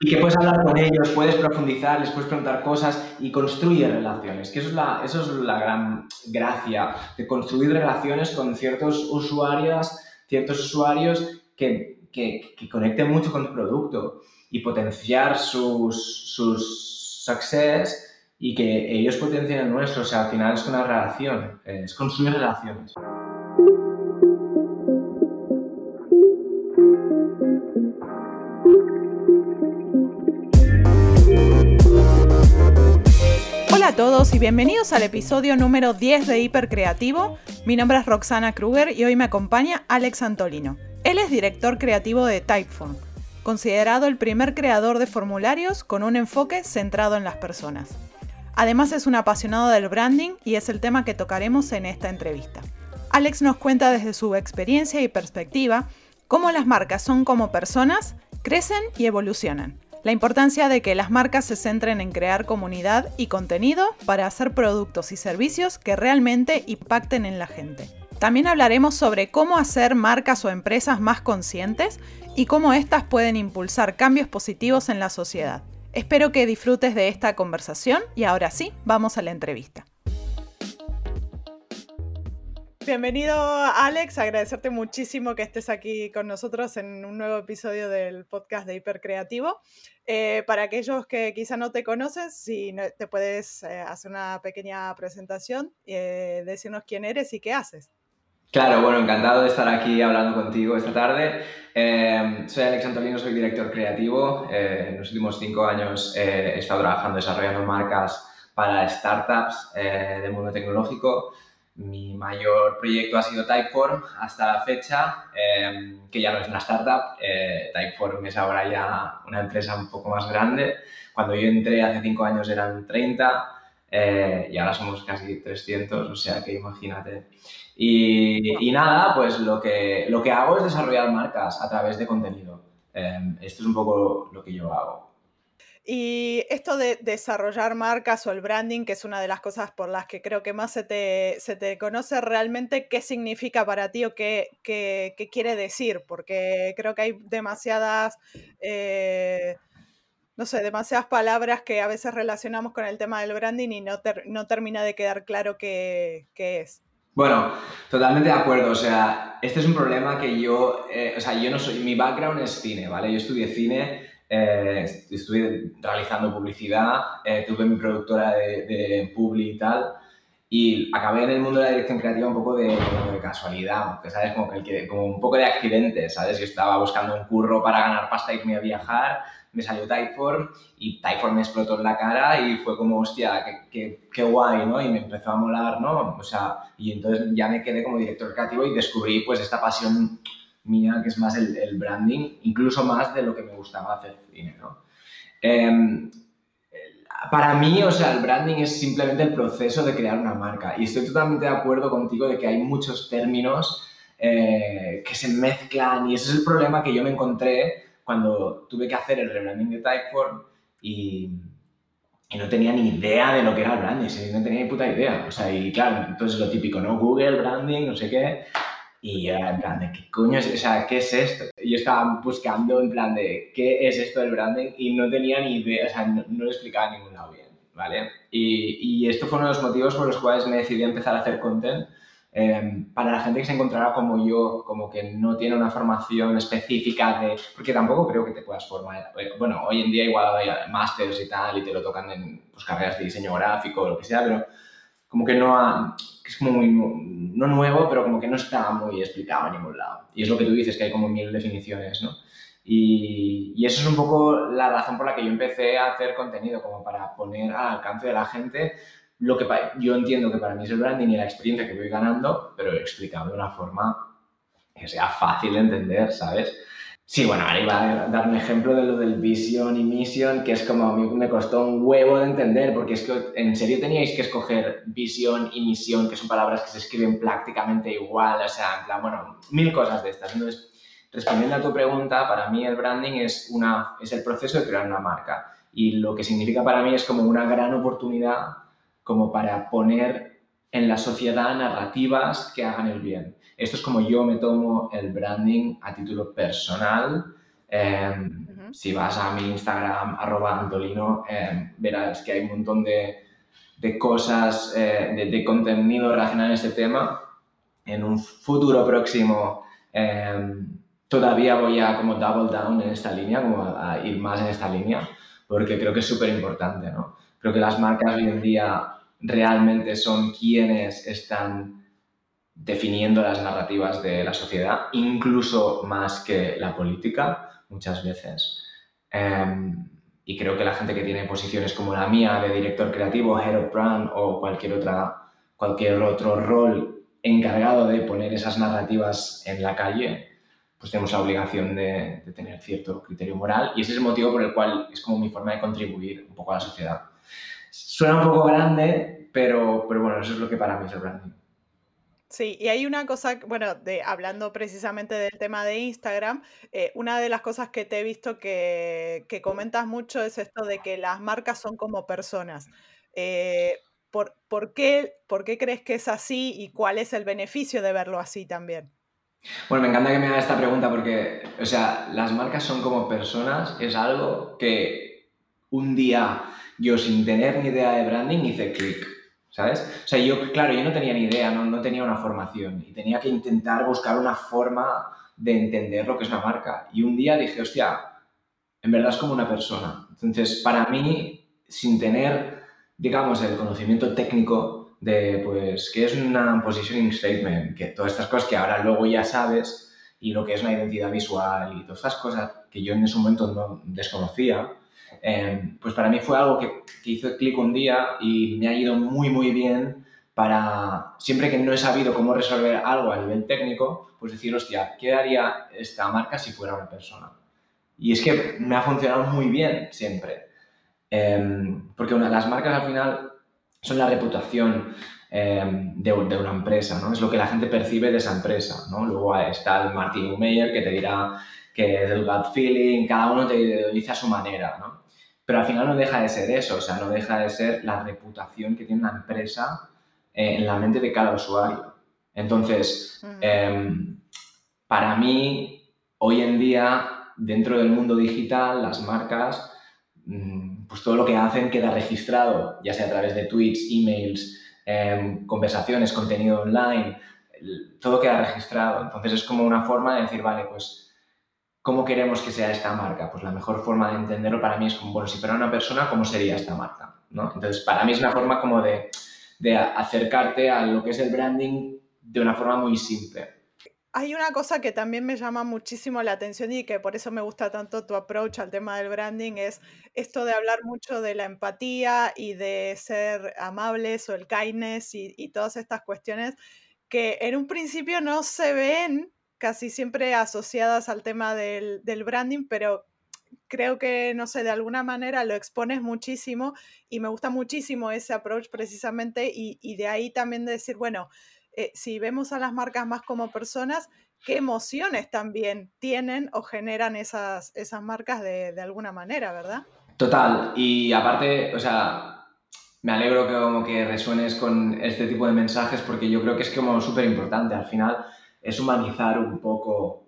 y que puedes hablar con ellos, puedes profundizar, les puedes preguntar cosas y construir relaciones, que eso es la, eso es la gran gracia de construir relaciones con ciertos usuarios, ciertos usuarios que, que, que conecten mucho con tu producto y potenciar sus, sus success y que ellos potencien el nuestro. O sea, al final es una relación, es construir relaciones. Todos y bienvenidos al episodio número 10 de Hipercreativo. Mi nombre es Roxana Kruger y hoy me acompaña Alex Antolino. Él es director creativo de Typeform, considerado el primer creador de formularios con un enfoque centrado en las personas. Además es un apasionado del branding y es el tema que tocaremos en esta entrevista. Alex nos cuenta desde su experiencia y perspectiva cómo las marcas son como personas, crecen y evolucionan. La importancia de que las marcas se centren en crear comunidad y contenido para hacer productos y servicios que realmente impacten en la gente. También hablaremos sobre cómo hacer marcas o empresas más conscientes y cómo éstas pueden impulsar cambios positivos en la sociedad. Espero que disfrutes de esta conversación y ahora sí, vamos a la entrevista. Bienvenido Alex, agradecerte muchísimo que estés aquí con nosotros en un nuevo episodio del podcast de Hipercreativo. Eh, para aquellos que quizá no te conocen, si te puedes eh, hacer una pequeña presentación, eh, decirnos quién eres y qué haces. Claro, bueno, encantado de estar aquí hablando contigo esta tarde. Eh, soy Alex Antolino, soy director creativo. Eh, en los últimos cinco años he estado trabajando desarrollando marcas para startups del mundo tecnológico. Mi mayor proyecto ha sido Typeform hasta la fecha, que ya no es una startup. Typeform es ahora ya una empresa un poco más grande. Cuando yo entré hace cinco años eran 30 y ahora somos casi 300, o sea que imagínate. Y, nada, pues lo que, lo que hago es desarrollar marcas a través de contenido. Em, esto es un poco lo que yo hago. Y esto de desarrollar marcas o el branding, que es una de las cosas por las que creo que más se te, se te conoce realmente, ¿qué significa para ti o qué, qué, qué quiere decir? Porque creo que hay demasiadas, eh, no sé, demasiadas palabras que a veces relacionamos con el tema del branding y no, no termina de quedar claro qué, qué es. Bueno, totalmente de acuerdo. O sea, este es un problema que yo, eh, o sea, yo no soy, mi background es cine, ¿vale? Yo estudié cine, eh, estuve realizando publicidad, eh, tuve mi productora de, de Publi y tal, y acabé en el mundo de la dirección creativa un poco de, de casualidad, porque, ¿sabes? Como, que, como un poco de accidente, ¿sabes? Yo estaba buscando un curro para ganar pasta y irme a viajar me salió Typeform y Typeform me explotó en la cara y fue como, hostia, qué, qué, guay, ¿no? Y me empezó a molar, ¿no? O sea, y entonces ya me quedé como director creativo y descubrí pues esta pasión mía que es más el, el branding, incluso más de lo que me gustaba hacer cine, ¿no? Eh, para mí, o sea, el branding es simplemente el proceso de crear una marca y estoy totalmente de acuerdo contigo de que hay muchos términos eh, que se mezclan y ese es el problema que yo me encontré cuando tuve que hacer el rebranding de Typeform y, y, no tenía ni idea de lo que era el branding, no tenía ni puta idea. O sea, y claro, entonces lo típico, ¿no? Google, branding, no sé qué. Y yo era en plan de, ¿qué coño es? O sea, ¿qué es esto? Yo estaba buscando en plan de, ¿qué es esto del branding? Y no tenía ni idea, o sea, no, no lo explicaba en ningún lado bien, ¿vale? Y, y esto fue uno de los motivos por los cuales me decidí a empezar a hacer content Em, para la gente que se encontrará como yo, como que no tiene una formación específica de... Porque tampoco creo que te puedas formar. Eh, bueno, hoy en día igual hay másters y tal y te lo tocan en pues, carreras de diseño gráfico o lo que sea, pero como que no ha, que es como muy, no nuevo, pero como que no está muy explicado en ningún lado. Y es lo que tú dices, que hay como mil definiciones, ¿no? Y, y, eso es un poco la razón por la que yo empecé a hacer contenido, como para poner al alcance de la gente lo que yo entiendo que para mí es el branding y la experiencia que voy ganando, pero explicado de una forma que sea fácil de entender, ¿sabes? Sí, bueno, ahora iba a dar un ejemplo de lo del vision y mission, que es como a mí me costó un huevo de entender, porque es que en serio teníais que escoger visión y misión, que son palabras que se escriben prácticamente igual, o sea, en plan, bueno, mil cosas de estas. Entonces, respondiendo a tu pregunta, para mí el branding es, una, es el proceso de crear una marca. Y lo que significa para mí es como una gran oportunidad como para poner en la sociedad narrativas que hagan el bien. Esto es como yo me tomo el branding a título personal. Em, Si vas a mi Instagram, arroba Antolino, em, verás que hay un montón de, de cosas, eh, de, de, contenido relacionado en este tema. En un futuro próximo em, todavía voy a como double down en esta línea, como a, ir más en esta línea, porque creo que es súper importante, ¿no? Creo que las marcas hoy en día realmente son quienes están definiendo las narrativas de la sociedad, incluso más que la política, muchas veces. Em, y creo que la gente que tiene posiciones como la mía de director creativo, head of brand o cualquier, otra, cualquier otro rol encargado de poner esas narrativas en la calle, pues tenemos la obligación de, tener cierto criterio moral y ese es el motivo por el cual es como mi forma de contribuir un poco a la sociedad. Suena un poco grande, pero, pero bueno, eso es lo que para mí es el branding. Sí, y hay una cosa, bueno, de, hablando precisamente del tema de Instagram, eh, una de las cosas que te he visto que, comentas mucho es esto de que las marcas son como personas. Eh, ¿por, por, qué, ¿Por qué crees que es así y cuál es el beneficio de verlo así también? Bueno, me encanta que me hagas esta pregunta porque, o sea, las marcas son como personas, es algo que un día yo sin tener ni idea de branding hice clic, ¿sabes? O sea, yo, claro, yo no tenía ni idea, no, no tenía una formación y tenía que intentar buscar una forma de entender lo que es una marca. Y un día dije, hostia, en verdad es como una persona. Entonces, para mí, sin tener, digamos, el conocimiento técnico, de, pues, qué es una positioning statement, que todas estas cosas que ahora luego ya sabes y lo que es una identidad visual y todas estas cosas que yo en ese momento no desconocía, em, pues para mí fue algo que, que hizo clic un día y me ha ido muy, muy bien para, siempre que no he sabido cómo resolver algo a nivel técnico, pues decir, hostia, ¿qué haría esta marca si fuera una persona? Y es que me ha funcionado muy bien siempre. Em, porque una, las marcas al final son la reputación eh, de, una empresa, ¿no? Es lo que la gente percibe de esa empresa, ¿no? Luego está el Martin Meyer que te dirá que es el gut feeling, cada uno te dice a su manera, ¿no? Pero al final no deja de ser eso, o sea, no deja de ser la reputación que tiene una empresa eh, en la mente de cada usuario. Entonces, em, para mí, hoy en día, dentro del mundo digital, las marcas mm, pues todo lo que hacen queda registrado, ya sea a través de tweets, emails, em, conversaciones, contenido online, todo queda registrado. Entonces es como una forma de decir, vale, pues, ¿cómo queremos que sea esta marca? Pues la mejor forma de entenderlo para mí es como, bueno, si fuera una persona, ¿cómo sería esta marca? ¿no? Entonces, para mí es una forma como de, acercarte a lo que es el branding de una forma muy simple. Hay una cosa que también me llama muchísimo la atención y que por eso me gusta tanto tu approach al tema del branding, es esto de hablar mucho de la empatía y de ser amables o el kindness y, todas estas cuestiones que en un principio no se ven casi siempre asociadas al tema del, branding, pero creo que, no sé, de alguna manera lo expones muchísimo y me gusta muchísimo ese approach precisamente y, y de ahí también de decir, bueno, eh, si vemos a las marcas más como personas, qué emociones también tienen o generan esas, esas marcas de, de alguna manera, ¿verdad? Total, y aparte, o sea, me alegro que como que resuenes con este tipo de mensajes porque yo creo que es como súper importante. Al final es humanizar un poco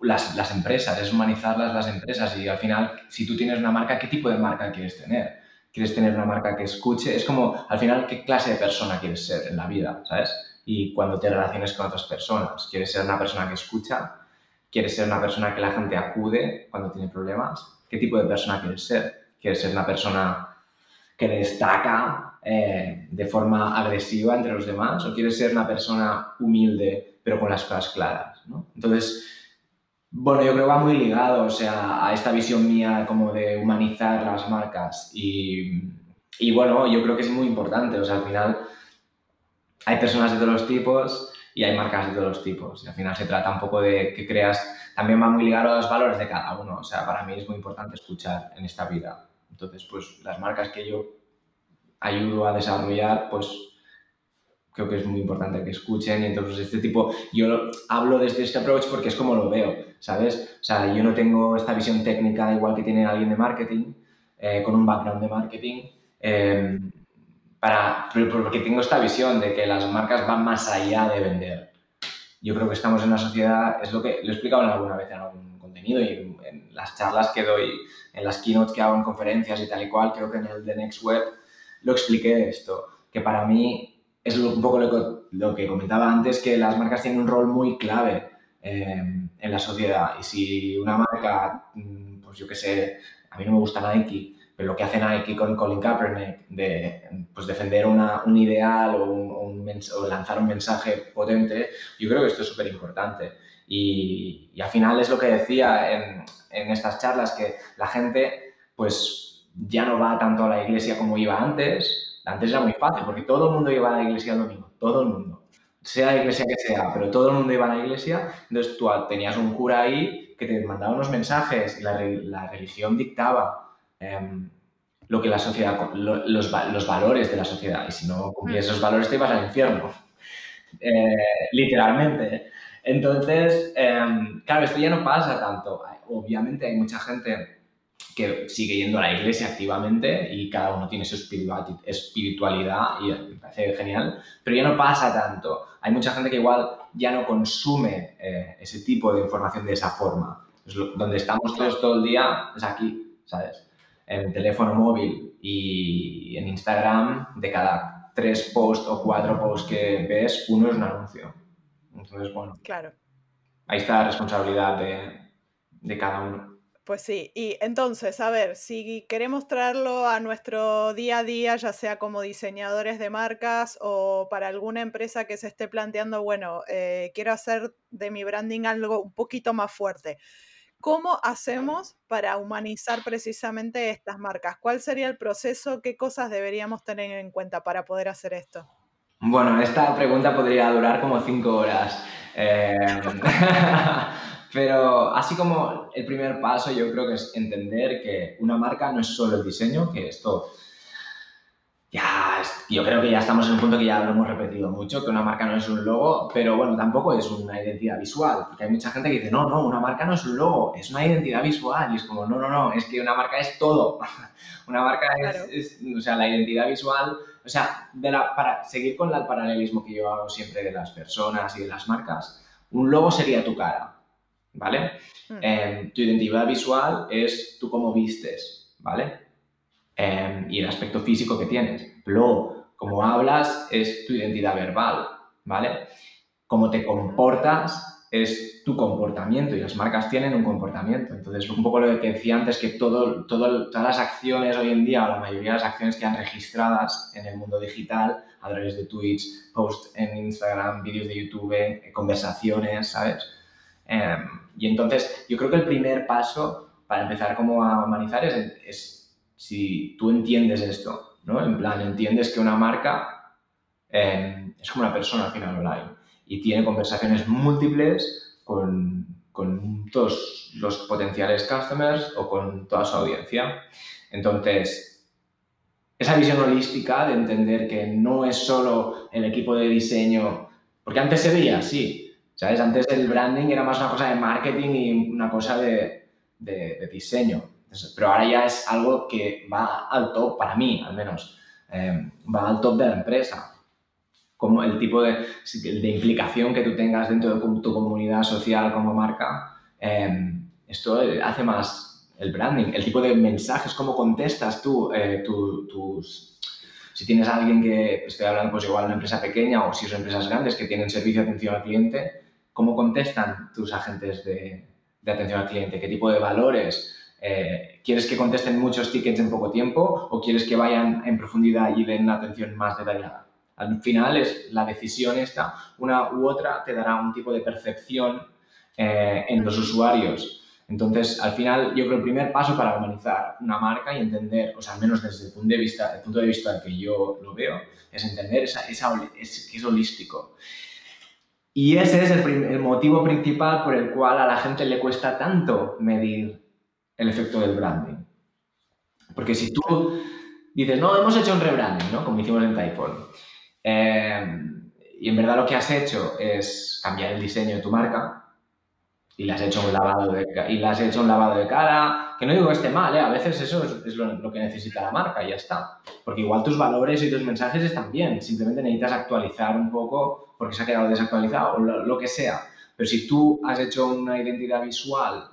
las, las, empresas, es humanizarlas las empresas y al final si tú tienes una marca, ¿qué tipo de marca quieres tener? ¿Quieres tener una marca que escuche? Es como al final qué clase de persona quieres ser en la vida, ¿sabes? y cuando te relaciones con otras personas. ¿Quieres ser una persona que escucha? ¿Quieres ser una persona que la gente acude cuando tiene problemas? ¿Qué tipo de persona quieres ser? ¿Quieres ser una persona que destaca eh, de forma agresiva entre los demás? ¿O quieres ser una persona humilde pero con las cosas claras? ¿no? Entonces, bueno, yo creo que va muy ligado o sea, a esta visión mía como de humanizar las marcas y, y bueno, yo creo que es muy importante. O sea, al final hay personas de todos los tipos y hay marcas de todos los tipos. Y al final se trata un poco de que creas, también va muy ligado a los valores de cada uno. O sea, para mí es muy importante escuchar en esta vida. Entonces, pues las marcas que yo ayudo a desarrollar, pues creo que es muy importante que escuchen y entonces este tipo, yo hablo desde este approach porque es como lo veo, ¿sabes? O sea, yo no tengo esta visión técnica igual que tiene alguien de marketing, eh, con un background de marketing, eh, para, porque tengo esta visión de que las marcas van más allá de vender. Yo creo que estamos en una sociedad, es lo que lo he explicado alguna vez en algún y en, las charlas que doy, en las keynotes que hago en conferencias y tal y cual, creo que en el The Next Web lo expliqué esto, que para mí es un poco lo que, comentaba antes, que las marcas tienen un rol muy clave eh, en la sociedad. Y si una marca, mm, pues yo qué sé, a mí no me gusta Nike, pero lo que hace Nike con Colin Kaepernick de pues defender un ideal o, un, o, lanzar un mensaje potente, yo creo que esto es súper importante. Y, y, al final es lo que decía en, en, estas charlas, que la gente pues ya no va tanto a la iglesia como iba antes. Antes era muy fácil, porque todo el mundo iba a la iglesia el domingo, todo el mundo. Sea la iglesia que sea, pero todo el mundo iba a la iglesia, entonces tú tenías un cura ahí que te mandaba unos mensajes y la, la religión dictaba Em, lo que la sociedad, los, los, valores de la sociedad. Y si no cumplías esos valores te ibas al infierno. Eh, literalmente. Entonces, em, claro, esto ya no pasa tanto. Obviamente hay mucha gente que sigue yendo a la iglesia activamente y cada uno tiene su espiritualidad y me parece genial, pero ya no pasa tanto. Hay mucha gente que igual ya no consume eh, ese tipo de información de esa forma. donde estamos todos todo el día es aquí, ¿sabes? en el teléfono móvil y en Instagram, de cada tres posts o cuatro posts que ves, uno es un anuncio. Entonces, bueno. Claro. Ahí está la responsabilidad de, de cada uno. Pues sí, y entonces, a ver, si queremos traerlo a nuestro día a día, ya sea como diseñadores de marcas o para alguna empresa que se esté planteando, bueno, eh, quiero hacer de mi branding algo un poquito más fuerte. ¿Cómo hacemos para humanizar precisamente estas marcas? ¿Cuál sería el proceso? ¿Qué cosas deberíamos tener en cuenta para poder hacer esto? Bueno, esta pregunta podría durar como cinco horas. Em, pero así como el primer paso yo creo que es entender que una marca no es solo el diseño, que esto ya, yo creo que ya estamos en un punto que ya lo hemos repetido mucho, que una marca no es un logo, pero bueno, tampoco es una identidad visual, porque hay mucha gente que dice, no, no, una marca no es un logo, es una identidad visual, y es como, no, no, no, es que una marca es todo. una marca es, o sea, la identidad visual, o sea, de la, para seguir con el paralelismo que yo hago siempre de las personas y de las marcas, un logo sería tu cara, ¿vale? Mm. Em, tu identidad visual es tú cómo vistes, ¿vale? Em, y el aspecto físico que tienes. Luego, como hablas es tu identidad verbal, ¿vale? Cómo te comportas es tu comportamiento y las marcas tienen un comportamiento. Entonces, un poco lo que decía antes, que todo, todas las acciones hoy en día, o la mayoría de las acciones que han registradas en el mundo digital, a través de Twitch, posts en Instagram, vídeos de YouTube, conversaciones, ¿sabes? Em, y entonces, yo creo que el primer paso para empezar como a humanizar es, si tú entiendes esto, ¿no? En plan, entiendes que una marca eh, es como una persona al final online y tiene conversaciones múltiples con, con todos los potenciales customers o con toda su audiencia. Entonces, esa visión holística de entender que no es solo el equipo de diseño, porque antes se veía así, ¿sabes? Antes el branding era más una cosa de marketing y una cosa de, de diseño pero ahora ya es algo que va al top, para mí al menos, eh, va al top de la empresa. El tipo de, implicación que tú tengas dentro de tu comunidad social como marca, eh, esto hace más el branding, el tipo de mensajes, cómo contestas tú eh, tus... Si tienes a alguien que, estoy hablando pues igual de una empresa pequeña o si son empresas grandes que tienen servicio de atención al cliente, ¿cómo contestan tus agentes de, de atención al cliente? ¿Qué tipo de valores? Eh, ¿Quieres que contesten muchos tickets en poco tiempo o quieres que vayan en profundidad y den una atención más detallada? Al final es la decisión esta, una u otra te dará un tipo de percepción eh, en los usuarios. Entonces, al final, yo creo que el primer paso para humanizar una marca y entender, o sea, al menos desde el punto de vista, el punto de vista que yo lo veo, es entender esa, esa es, que es holístico. Y ese es el, el motivo principal por el cual a la gente le cuesta tanto medir el efecto del branding. Porque si tú dices, no, hemos hecho un rebranding, ¿no? Como hicimos en Typeform. Eh, y en verdad lo que has hecho es cambiar el diseño de tu marca y le has hecho un lavado de, y le has hecho un lavado de cara, que no digo que esté mal, ¿eh? a veces eso es, lo, que necesita la marca y ya está. Porque igual tus valores y tus mensajes están bien, simplemente necesitas actualizar un poco porque se ha quedado desactualizado o lo, lo que sea. Pero si tú has hecho una identidad visual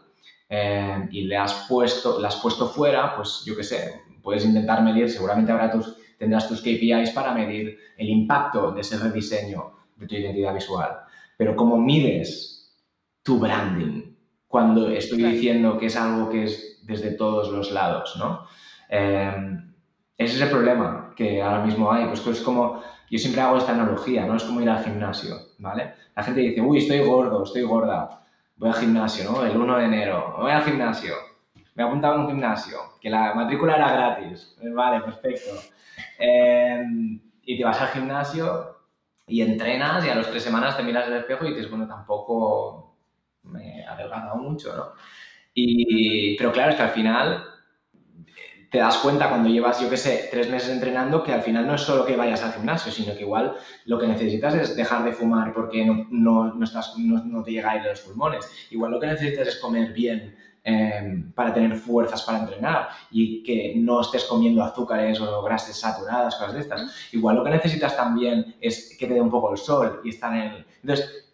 eh, y le has puesto, le has puesto fuera, pues yo qué sé, puedes intentar medir, seguramente habrá tus, tendrás tus KPIs para medir el impacto de ese rediseño de tu identidad visual. Pero ¿cómo mides tu branding cuando estoy diciendo que es algo que es desde todos los lados, ¿no? Eh, ese es el problema que ahora mismo hay, pues es como, yo siempre hago esta analogía, ¿no? Es como ir al gimnasio, ¿vale? La gente dice, uy, estoy gordo, estoy gorda, voy al gimnasio, ¿no? El 1 de enero, voy al gimnasio, me he apuntado en un gimnasio, que la matrícula era gratis, vale, perfecto. Eh, y te vas al gimnasio y entrenas y a las tres semanas te miras el espejo y dices, bueno, tampoco me he adelgazado mucho, ¿no? Y, pero claro, es que al final te das cuenta cuando llevas, yo qué sé, tres meses entrenando que al final no es solo que vayas al gimnasio, sino que igual lo que necesitas es dejar de fumar porque no, no, no estás, no, te llega aire a los pulmones. Igual lo que necesitas es comer bien em, para tener fuerzas para entrenar y que no estés comiendo azúcares o grasas saturadas, cosas de estas. Igual lo que necesitas también es que te dé un poco el sol y estar en el... Entonces,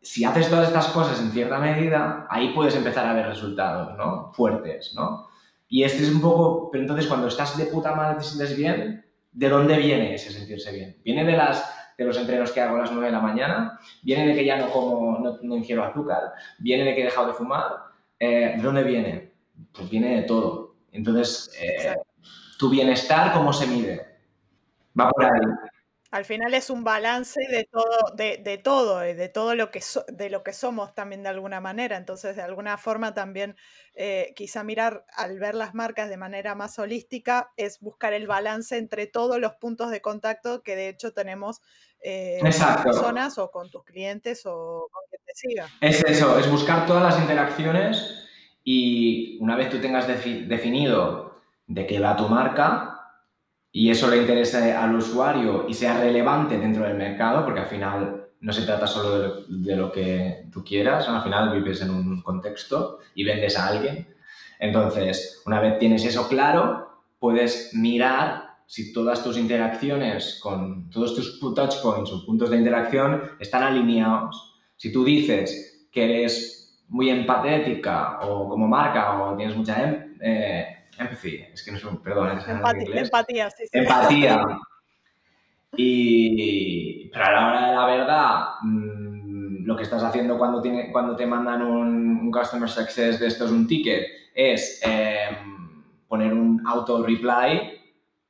si haces todas estas cosas en cierta medida, ahí puedes empezar a ver resultados, ¿no? Fuertes, ¿no? Y este es un poco, pero entonces cuando estás de puta madre te sientes bien, ¿de dónde viene ese sentirse bien? ¿Viene de, las, de los entrenos que hago a las 9 de la mañana? ¿Viene de que ya no como, no, ingiero azúcar? ¿Viene de que he dejado de fumar? Eh, ¿De dónde viene? Pues viene de todo. Entonces, eh, tu bienestar, ¿cómo se mide? Va por ahí. Al final es un balance de todo, de, de todo, eh, de todo lo que de lo que somos también de alguna manera. Entonces, de alguna forma también eh, quizá mirar al ver las marcas de manera más holística es buscar el balance entre todos los puntos de contacto que de hecho tenemos eh, con las personas o con tus clientes o con quien te siga. Es eso, es buscar todas las interacciones y una vez tú tengas definido de qué va tu marca, y eso le interese al usuario y sea relevante dentro del mercado, porque al final no se trata solo de lo, que tú quieras, al final vives en un contexto y vendes a alguien. Entonces, una vez tienes eso claro, puedes mirar si todas tus interacciones con todos tus touch points o puntos de interacción están alineados. Si tú dices que eres muy empatética o como marca o tienes mucha em, eh, Empathy, es que no es un, perdón, es empatía, empatía, sí, sí. Empatía. Y, pero a la hora de la verdad, mm, lo que estás haciendo cuando, tiene, cuando te mandan un, Customer Success de esto es un ticket, es em, poner un auto-reply,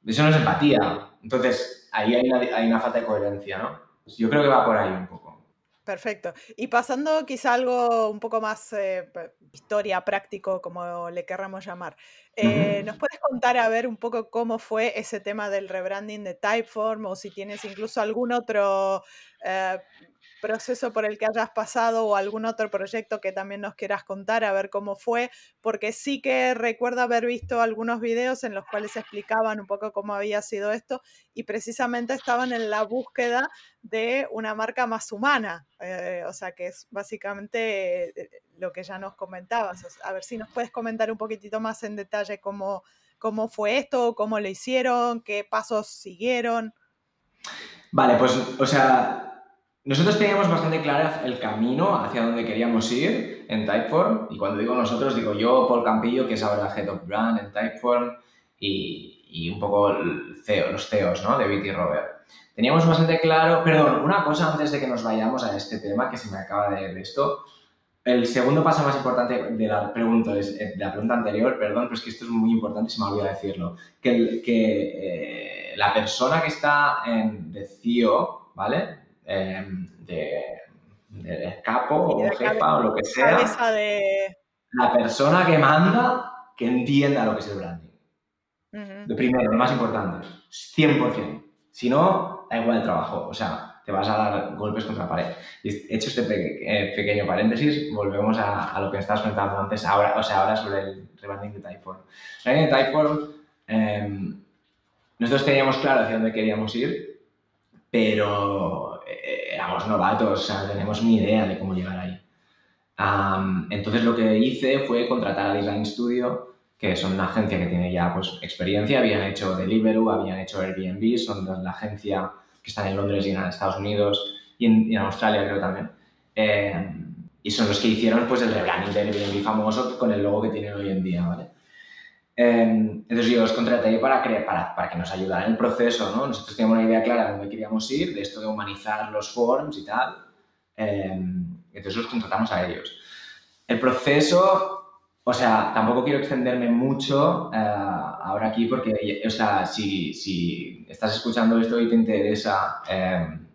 eso no es empatía. Entonces, ahí hay una, hay una falta de coherencia, ¿no? Yo creo que va por ahí un poco. Perfecto. Y pasando quizá algo un poco más eh, historia, práctico, como le querramos llamar, eh, ¿nos puedes contar a ver un poco cómo fue ese tema del rebranding de Typeform o si tienes incluso algún otro eh, proceso por el que hayas pasado o algún otro proyecto que también nos quieras contar, a ver cómo fue, porque sí que recuerdo haber visto algunos videos en los cuales explicaban un poco cómo había sido esto y precisamente estaban en la búsqueda de una marca más humana, eh, o sea que es básicamente eh, lo que ya nos comentabas. A ver si nos puedes comentar un poquitito más en detalle cómo, cómo fue esto, cómo lo hicieron, qué pasos siguieron. Vale, pues, o sea, nosotros teníamos bastante claro el camino hacia donde queríamos ir en Typeform, y cuando digo nosotros, digo yo, Paul Campillo, que es ahora Head of Brand en Typeform, y, y un poco CEO, los CEOs ¿no? de BT Robert. Teníamos bastante claro, perdón, una cosa antes de que nos vayamos a este tema, que se me acaba de, esto, el segundo paso más importante de la pregunta, eh, de la pregunta anterior, perdón, pero es que esto es muy importante, se me olvidó decirlo, que, que eh, la persona que está en, de CEO, ¿vale? Em, de, capo o jefa o lo que sea. La persona que manda que entienda lo que es el branding. De primero, lo más importante, 100%. Si no, da igual el trabajo. O sea, te vas a dar golpes contra la pared. Y hecho este eh, pequeño paréntesis, volvemos a, lo que estabas comentando antes, ahora, o sea, ahora sobre el rebranding de Typeform. El rebranding de Typeform, em, nosotros teníamos claro hacia dónde queríamos ir, pero eh, éramos novatos, o sea, tenemos ni idea de cómo llegar ahí. entonces lo que hice fue contratar a Design Studio, que son una agencia que tiene ya pues, experiencia, habían hecho Deliveroo, habían hecho Airbnb, son la agencia que están en Londres y en Estados Unidos y en, Australia creo también. Eh, y son los que hicieron pues el rebranding de Airbnb famoso con el logo que tienen hoy en día, ¿vale? Em, entonces yo os contraté para, para, para, que nos ayudaran en el proceso, ¿no? Nosotros teníamos una idea clara de dónde queríamos ir, de esto de humanizar los forms y tal. Em, entonces los contratamos a ellos. El proceso, o sea, tampoco quiero extenderme mucho eh, ahora aquí porque, o sea, si, si, estás escuchando esto y te interesa em,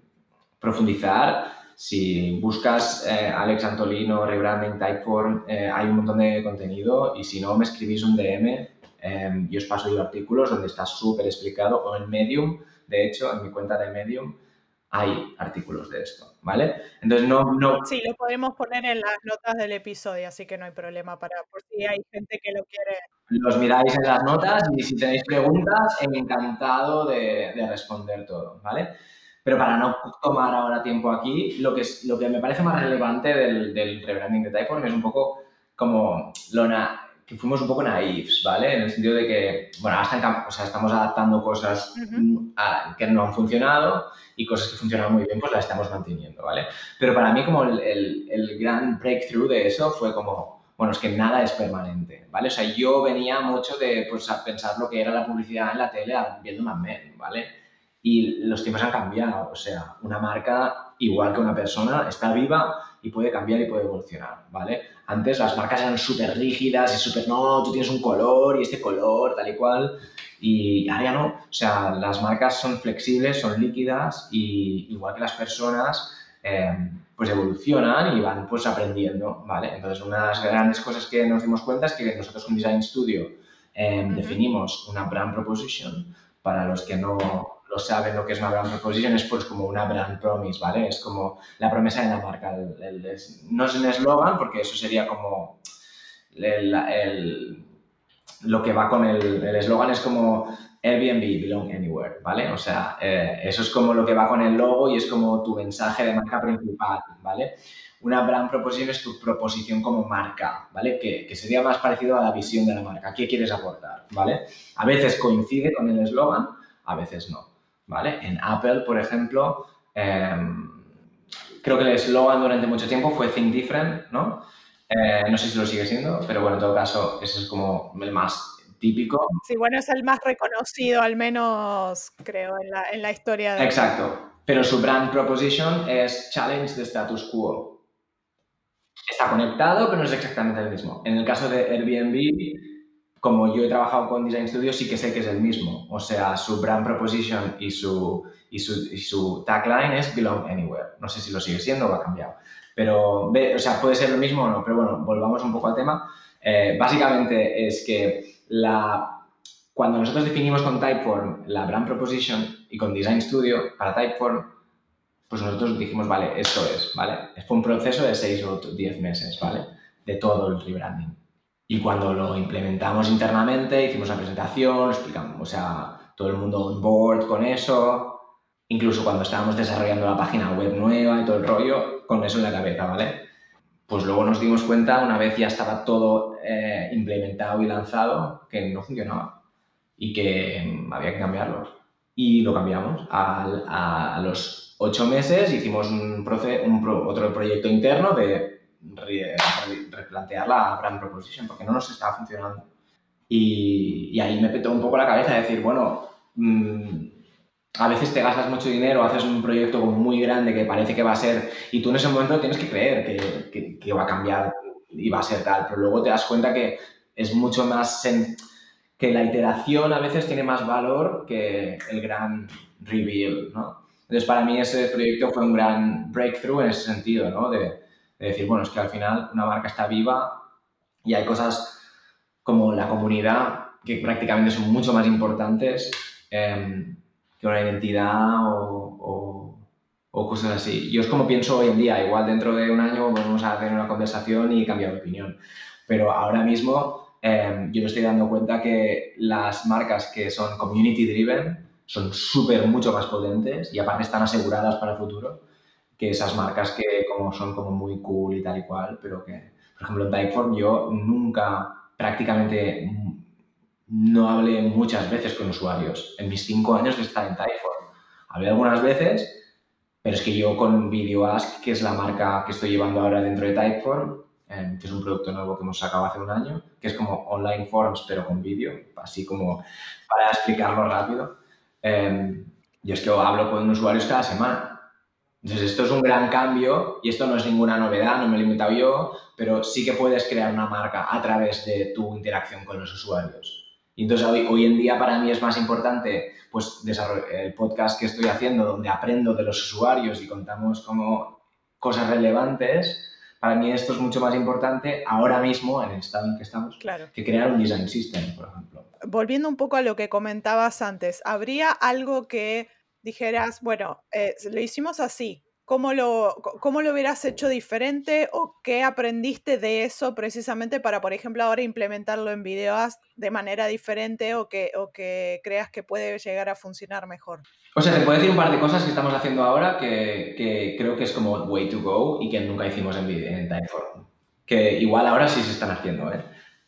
profundizar, si buscas eh, Alex Antolino, Rebranding, Typeform, eh, hay un montón de contenido y si no, me escribís un DM Em, y os paso yo artículos donde está súper explicado, o en Medium, de hecho, en mi cuenta de Medium hay artículos de esto, ¿vale? Entonces no, no... Sí, lo podemos poner en las notas del episodio, así que no hay problema para, por si hay gente que lo quiere. Los miráis en las notas y si tenéis preguntas, encantado de, de responder todo, ¿vale? Pero para no tomar ahora tiempo aquí, lo que, es, lo que me parece más relevante del, del rebranding de Typeform es un poco como lo, que fuimos un poco naifs, ¿vale? En el sentido de que, bueno, hasta o sea, estamos adaptando cosas que no han funcionado y cosas que funcionan muy bien, pues las estamos manteniendo, ¿vale? Pero para mí como el, el, el, gran breakthrough de eso fue como, bueno, es que nada es permanente, ¿vale? O sea, yo venía mucho de, pues, a pensar lo que era la publicidad en la tele viendo Mad Men, ¿vale? Y los tiempos han cambiado, o sea, una marca, igual que una persona, está viva y puede cambiar y puede evolucionar, ¿vale? Antes las marcas eran súper rígidas y súper, no, tú tienes un color y este color, tal y cual, y ahora ya no. O sea, las marcas son flexibles, son líquidas y igual que las personas, em, pues evolucionan y van pues aprendiendo, ¿vale? Entonces, una de las grandes cosas que nos dimos cuenta es que nosotros con Design Studio em, definimos una brand proposition para los que no, lo saben lo que es una brand proposition, es pues como una brand promise, ¿vale? Es como la promesa de la marca. no es un eslogan, porque eso sería como lo que va con el eslogan, es como Airbnb, belong anywhere, ¿vale? O sea, eh, eso es como lo que va con el logo y es como tu mensaje de marca principal, ¿vale? Una brand proposition es tu proposición como marca, ¿vale? Que, que sería más parecido a la visión de la marca. ¿Qué quieres aportar, ¿vale? A veces coincide con el eslogan, a veces no. ¿Vale? En Apple, por ejemplo, em, creo que el eslogan durante mucho tiempo fue Think Different, ¿no? Eh, no sé si lo sigue siendo, pero bueno, en todo caso, ese es como el más típico. Sí, bueno, es el más reconocido, al menos creo, en la, en la historia de... Exacto, pero su brand proposition es Challenge the Status Quo. Está conectado, pero no es exactamente el mismo. En el caso de Airbnb, como yo he trabajado con Design Studio, sí que sé que es el mismo. O sea, su brand proposition y su, y su, tagline es Belong Anywhere. No sé si lo sigue siendo o ha cambiado. Pero, o sea, puede ser lo mismo o no, pero bueno, volvamos un poco al tema. Eh, básicamente es que la, cuando nosotros definimos con Typeform la brand proposition y con Design Studio para Typeform, pues nosotros dijimos, vale, esto es, ¿vale? Fue un proceso de 6 o 10 meses, ¿vale? De todo el rebranding. Y cuando lo implementamos internamente, hicimos la presentación, explicamos, o sea, todo el mundo on board con eso. Incluso cuando estábamos desarrollando la página web nueva y todo el rollo, con eso en la cabeza, ¿vale? Pues luego nos dimos cuenta, una vez ya estaba todo eh, implementado y lanzado, que no funcionaba y que había que cambiarlo. Y lo cambiamos. A, los ocho meses hicimos un, un otro proyecto interno de replantear la brand proposition porque no nos estaba funcionando. Y, ahí me petó un poco la cabeza de decir, bueno, mm, a veces te gastas mucho dinero, haces un proyecto muy grande que parece que va a ser, y tú en ese momento tienes que creer que, que, va a cambiar y va a ser tal, pero luego te das cuenta que es mucho más, que la iteración a veces tiene más valor que el gran reveal, ¿no? Entonces para mí ese proyecto fue un gran breakthrough en ese sentido, ¿no? De decir, bueno, es que al final una marca está viva y hay cosas como la comunidad que prácticamente son mucho más importantes em, que una identidad o, o, cosas así. Yo es como pienso hoy en día, igual dentro de un año vamos a tener una conversación y cambiar de opinión, pero ahora mismo em, yo me estoy dando cuenta que las marcas que son community driven son súper mucho más potentes y aparte están aseguradas para el futuro que esas marcas que como son como muy cool y tal y cual, pero que, por ejemplo, en Typeform yo nunca, prácticamente no hablé muchas veces con usuarios en mis cinco años de estar en Typeform. Hablé algunas veces, pero es que yo con VideoAsk, que es la marca que estoy llevando ahora dentro de Typeform, em, que es un producto nuevo que hemos sacado hace un año, que es como online forms pero con vídeo, así como para explicarlo rápido. Eh, yo es que hablo con usuarios cada semana. Entonces, esto es un gran cambio y esto no es ninguna novedad, no me lo he inventado yo, pero sí que puedes crear una marca a través de tu interacción con los usuarios. Y entonces hoy, hoy en día para mí es más importante pues el podcast que estoy haciendo donde aprendo de los usuarios y contamos como cosas relevantes. Para mí esto es mucho más importante ahora mismo, en el estado en que estamos, que crear un design system, por ejemplo. Volviendo un poco a lo que comentabas antes, ¿habría algo que dijeras, bueno, eh, lo hicimos así, ¿cómo lo, ¿cómo lo hubieras hecho diferente o qué aprendiste de eso precisamente para, por ejemplo, ahora implementarlo en videos de manera diferente o que, o que creas que puede llegar a funcionar mejor? O sea, te puedo decir un par de cosas que estamos haciendo ahora que, que creo que es como way to go y que nunca hicimos en, en Typeform. Que igual ahora sí se están haciendo, ¿eh?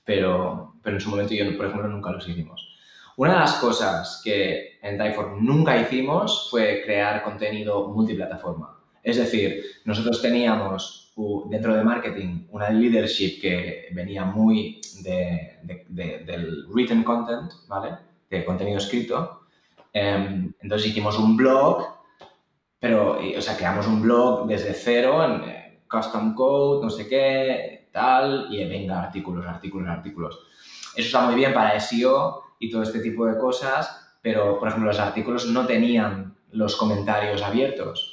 Pero, pero en su momento yo, por ejemplo, nunca los hicimos. Una de las cosas que en Typeform nunca hicimos fue crear contenido multiplataforma. Es decir, nosotros teníamos dentro de marketing una leadership que venía muy del written content, ¿vale? De contenido escrito. Em, entonces hicimos un blog, pero, o sea, creamos un blog desde cero en eh, custom code, no sé qué, tal, y venga, artículos, artículos, artículos. Eso está muy bien para SEO, y todo este tipo de cosas, pero, por ejemplo, los artículos no tenían los comentarios abiertos.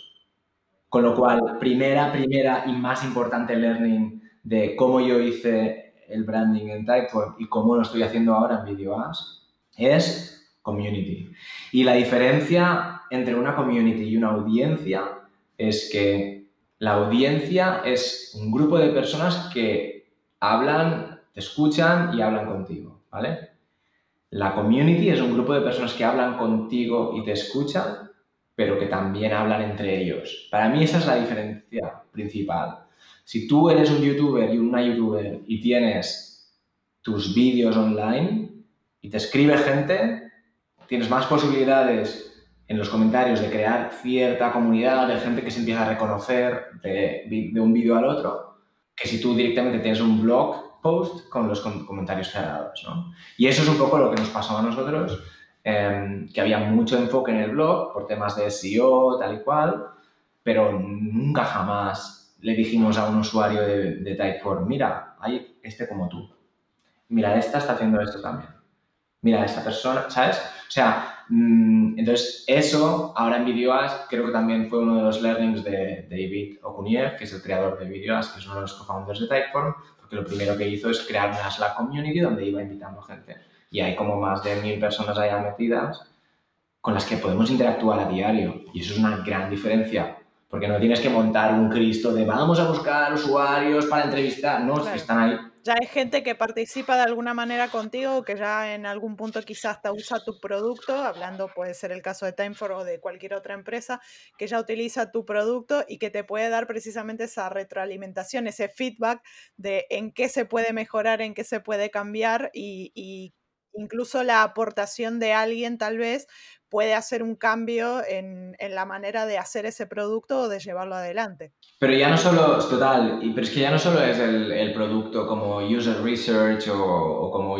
Con lo cual, primera, primera y más importante learning de cómo yo hice el branding en Typeform y cómo lo estoy haciendo ahora en VideoAs es community. Y la diferencia entre una community y una audiencia es que la audiencia es un grupo de personas que hablan, te escuchan y hablan contigo, ¿vale? La community es un grupo de personas que hablan contigo y te escuchan, pero que también hablan entre ellos. Para mí esa es la diferencia principal. Si tú eres un youtuber y una youtuber y tienes tus vídeos online y te escribe gente, tienes más posibilidades en los comentarios de crear cierta comunidad de gente que se empieza a reconocer de, de un vídeo al otro, que si tú directamente tienes un blog post con los comentarios cerrados. ¿no? Y eso es un poco lo que nos pasó a nosotros, em, que había mucho enfoque en el blog por temas de SEO, tal y cual, pero nunca jamás le dijimos a un usuario de, de Typeform, mira, hay este como tú. Mira, esta está haciendo esto también. Mira, esta persona, ¿sabes? O sea, mm, entonces eso ahora en VideoAs creo que también fue uno de los learnings de David Okuniev, que es el creador de VideoAs, que es uno de los co-founders de Typeform, lo primero que hizo es crear una Slack community donde iba invitando gente. Y hay como más de mil personas allá metidas con las que podemos interactuar a diario. Y eso es una gran diferencia, porque no tienes que montar un Cristo de vamos a buscar usuarios para entrevistar, no, están ahí ya hay gente que participa de alguna manera contigo, que ya en algún punto quizás hasta usa tu producto, hablando puede ser el caso de Timefor o de cualquier otra empresa, que ya utiliza tu producto y que te puede dar precisamente esa retroalimentación, ese feedback de en qué se puede mejorar, en qué se puede cambiar y, y incluso la aportación de alguien tal vez puede hacer un cambio en, en, la manera de hacer ese producto o de llevarlo adelante. Pero ya no solo, total, pero es que ya no solo es el, el producto como user research o, o, como,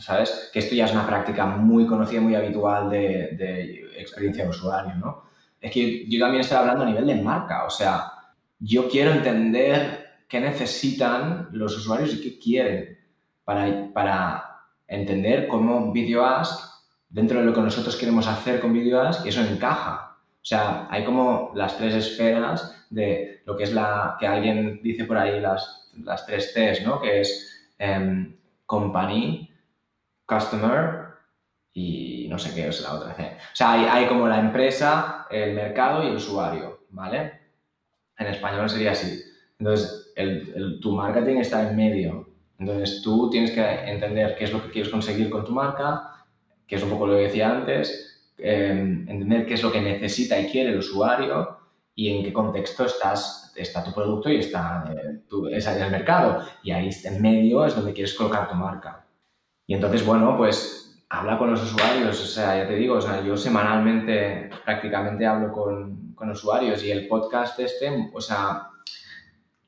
¿sabes? Que esto ya es una práctica muy conocida, muy habitual de, de experiencia de usuario, ¿no? Es que yo también estoy hablando a nivel de marca, o sea, yo quiero entender qué necesitan los usuarios y qué quieren para, para entender cómo VideoAsk dentro de lo que nosotros queremos hacer con VideoAds, eso encaja. O sea, hay como las tres esferas de lo que es la, que alguien dice por ahí, las, las tres Cs, ¿no? Que es em, company, customer y no sé qué es la otra C. O sea, hay, hay, como la empresa, el mercado y el usuario, ¿vale? En español sería así. Entonces, el, tu marketing está en medio. Entonces, tú tienes que entender qué es lo que quieres conseguir con tu marca, que es un poco lo que decía antes, em, entender qué es lo que necesita y quiere el usuario y en qué contexto estás, está tu producto y está eh, tu, es el mercado. Y ahí en medio es donde quieres colocar tu marca. Y entonces, bueno, pues habla con los usuarios, o sea, ya te digo, o sea, yo semanalmente prácticamente hablo con, con usuarios y el podcast este, o sea,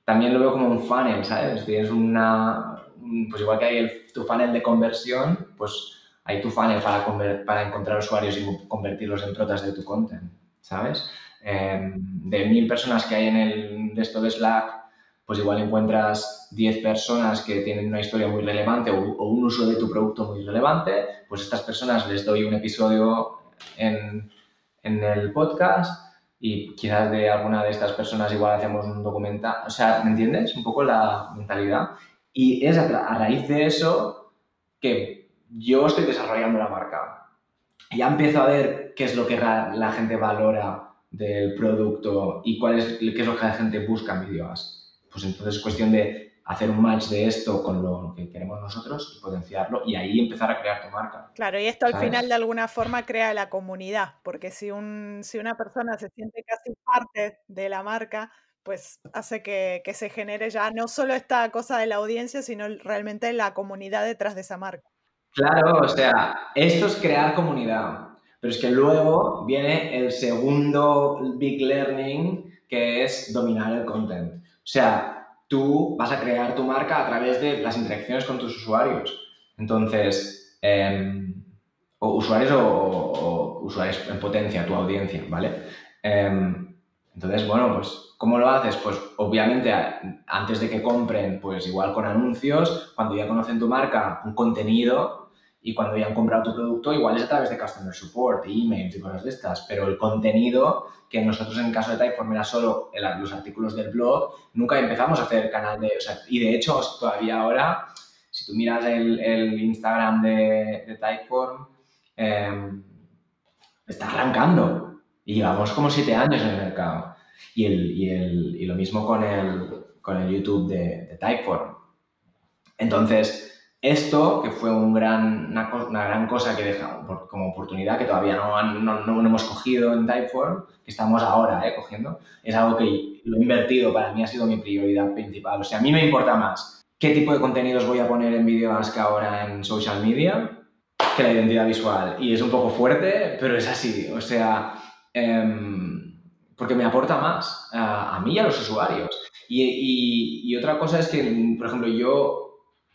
también lo veo como un funnel, ¿sabes? Tienes una, pues igual que hay tu funnel de conversión, pues hay tu funnel para, para encontrar usuarios y convertirlos en protas de tu content, ¿sabes? Em, de mil personas que hay en el de de Slack, pues igual encuentras 10 personas que tienen una historia muy relevante o, un uso de tu producto muy relevante, pues estas personas les doy un episodio en, en el podcast y quizás de alguna de estas personas igual hacemos un documental, o sea, ¿me entiendes? Un poco la mentalidad. Y es a, raíz de eso que yo estoy desarrollando la marca. Ya empiezo a ver qué es lo que la gente valora del producto y cuál es, qué es lo que la gente busca en videos. Pues entonces es cuestión de hacer un match de esto con lo que queremos nosotros y potenciarlo y ahí empezar a crear tu marca. Claro, y esto al final de alguna forma crea la comunidad, porque si, un, si una persona se siente casi parte de la marca, pues hace que, que se genere ya no solo esta cosa de la audiencia, sino realmente la comunidad detrás de esa marca. Claro, o sea, esto es crear comunidad. Pero es que luego viene el segundo big learning, que es dominar el content. O sea, tú vas a crear tu marca a través de las interacciones con tus usuarios. Entonces, em, o usuarios o, usuarios en potencia, tu audiencia, ¿vale? Em, entonces, bueno, pues, ¿cómo lo haces? Pues, obviamente, antes de que compren, pues igual con anuncios, cuando ya conocen tu marca, un contenido y cuando ya han comprado tu producto, igual es a través de Customer Support, emails y cosas de estas, pero el contenido, que nosotros en el caso de Typeform era solo los artículos del blog, nunca empezamos a hacer canal de... O sea, y de hecho, todavía ahora, si tú miras el, el Instagram de, de Typeform, em, está arrancando. Y llevamos como siete años en el mercado. Y, el, y, el, y lo mismo con el, con el YouTube de, de Typeform. Entonces, esto, que fue un gran, una, gran cosa que deja como oportunidad, que todavía no, no, no, hemos cogido en Typeform, que estamos ahora eh, cogiendo, es algo que lo he invertido, para mí ha sido mi prioridad principal. O sea, a mí me importa más qué tipo de contenidos voy a poner en que ahora en social media que la identidad visual. Y es un poco fuerte, pero es así. O sea, em, porque me aporta más a, mí y a los usuarios. Y, y, y otra cosa es que, por ejemplo, yo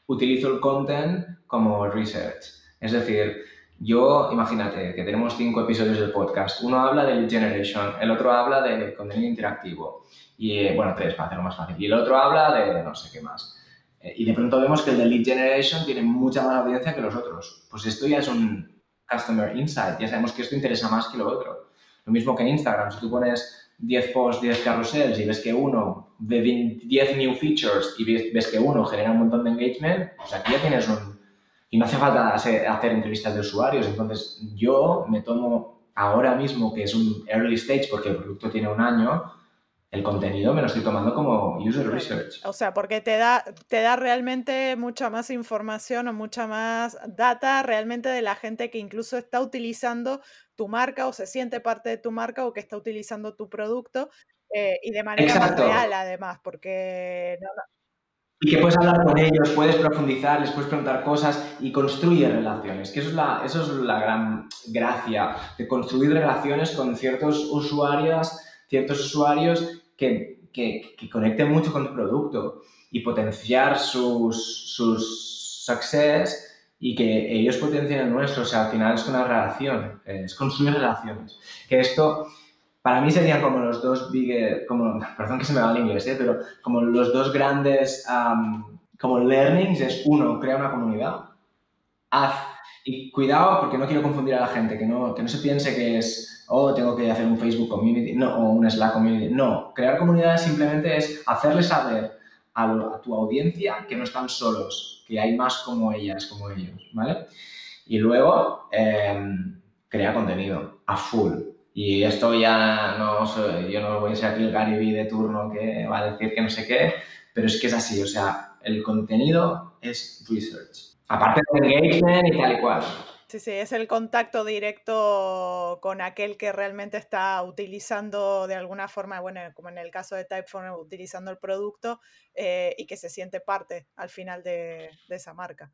utilizo el content como research. Es decir, yo, imagínate que tenemos cinco episodios del podcast. Uno habla de lead generation, el otro habla de contenido interactivo. Y, eh, bueno, tres para hacerlo más fácil. Y el otro habla de no sé qué más. Eh, y de pronto vemos que el de lead generation tiene mucha más audiencia que los otros. Pues esto ya es un customer insight. Ya sabemos que esto interesa más que lo otro. Lo mismo que en Instagram. Si tú pones 10 posts, 10 carruseles y ves que uno de 10 new features y ves, que uno genera un montón de engagement, pues aquí ya tienes un... Y no hace falta hacer, entrevistas de usuarios. Entonces, yo me tomo ahora mismo, que es un early stage porque el producto tiene un año, el contenido me lo estoy tomando como user research. O sea, porque te da, te da realmente mucha más información o mucha más data realmente de la gente que incluso está utilizando tu marca o se siente parte de tu marca o que está utilizando tu producto eh, y de manera más real además, porque... Y que puedes hablar con ellos, puedes profundizar, les puedes preguntar cosas y construir relaciones, que eso es la, eso es la gran gracia de construir relaciones con ciertos usuarios, ciertos usuarios que, que, que conecten mucho con tu producto y potenciar sus, sus success y que ellos potencien el nuestro. O sea, al final es una relación, es construir relaciones. Que esto, para mí serían como los dos big, como, perdón que se me va el inglés, ¿eh? pero como los dos grandes, como learnings es uno, crea una comunidad, haz, y cuidado porque no quiero confundir a la gente, que no, que no se piense que es, oh, tengo que hacer un Facebook community, no, o un Slack community, no, crear comunidades simplemente es hacerles saber a, tu audiencia que no están solos, que hay más como ellas, como ellos, ¿vale? Y luego, em, crea contenido a full. Y esto ya no yo no voy a ser aquí el Gary de turno que va a decir que no sé qué, pero es que es así, o sea, el contenido es research. Aparte de engagement y tal y cual. Sí, sí, es el contacto directo con aquel que realmente está utilizando de alguna forma, bueno, como en el caso de Typeform, utilizando el producto eh, y que se siente parte al final de, esa marca.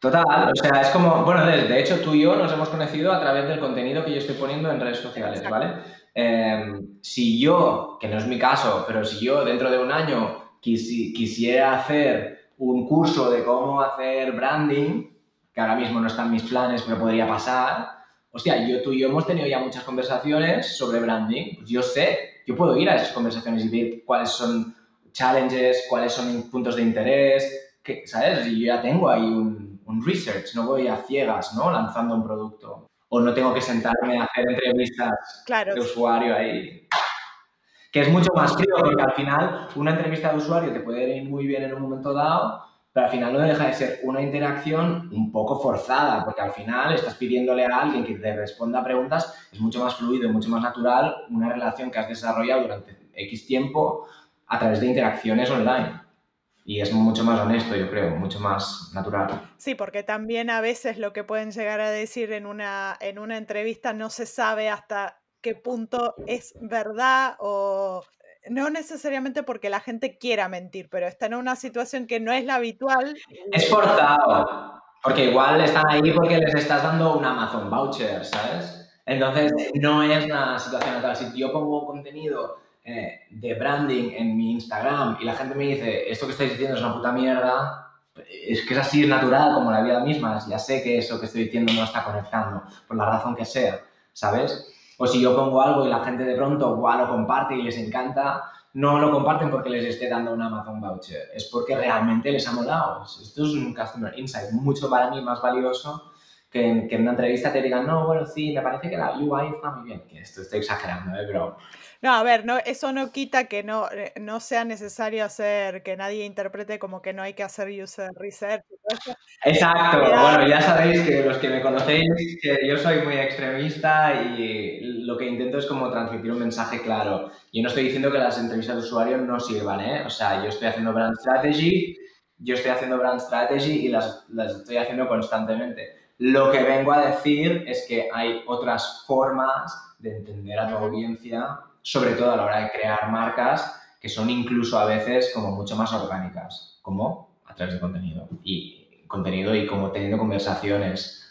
Total, o sea, es como, bueno, de, hecho tú y yo nos hemos conocido a través del contenido que yo estoy poniendo en redes sociales, ¿vale? Em, si yo, que no es mi caso, pero si yo dentro de un año quisiera hacer un curso de cómo hacer branding, que ahora mismo no están mis planes, pero podría pasar. Hostia, yo, tú y yo hemos tenido ya muchas conversaciones sobre branding. Pues yo sé, yo puedo ir a esas conversaciones y ver cuáles son challenges, cuáles son puntos de interés, que, ¿sabes? Y yo ya tengo ahí un, un research, no voy a ciegas, ¿no? Lanzando un producto. O no tengo que sentarme a hacer entrevistas de usuario ahí. Que es mucho más frío, porque al final una entrevista de usuario te puede ir muy bien en un momento dado, pero al final no deja de ser una interacción un poco forzada, porque al final estás pidiéndole a alguien que te responda preguntas, es mucho más fluido, mucho más natural una relación que has desarrollado durante X tiempo a través de interacciones online. Y es mucho más honesto, yo creo, mucho más natural. Sí, porque también a veces lo que pueden llegar a decir en una, en una entrevista no se sabe hasta qué punto es verdad o no necesariamente porque la gente quiera mentir, pero está en una situación que no es la habitual. Es forzado, porque igual están ahí porque les estás dando un Amazon voucher, ¿sabes? Entonces, no es una situación natural. Si yo pongo contenido eh, de branding en mi Instagram y la gente me dice, esto que estáis diciendo es una puta mierda, es que es así, es natural, como la vida misma. Ya sé que eso que estoy diciendo no está conectando, por la razón que sea, ¿sabes? O si yo pongo algo y la gente de pronto lo comparte y les encanta, no lo comparten porque les esté dando un Amazon voucher, es porque realmente les ha molado. Esto es un Customer Insight mucho para mí más valioso que en, que en una entrevista te digan, no, bueno, sí, me parece que la UI está muy bien. Que esto estoy exagerando, ¿eh? pero no, a ver, no, eso no quita que no, eh, no sea necesario hacer, que nadie interprete como que no hay que hacer user research. Exacto, bueno, ya sabéis que los que me conocéis, que yo soy muy extremista y lo que intento es como transmitir un mensaje claro. Yo no estoy diciendo que las entrevistas de usuario no sirvan, ¿eh? O sea, yo estoy haciendo brand strategy, yo estoy haciendo brand strategy y las, las estoy haciendo constantemente. Lo que vengo a decir es que hay otras formas de entender a tu audiencia sobre todo a la hora de crear marcas que son incluso a veces como mucho más orgánicas, como a través de contenido. Y contenido y como teniendo conversaciones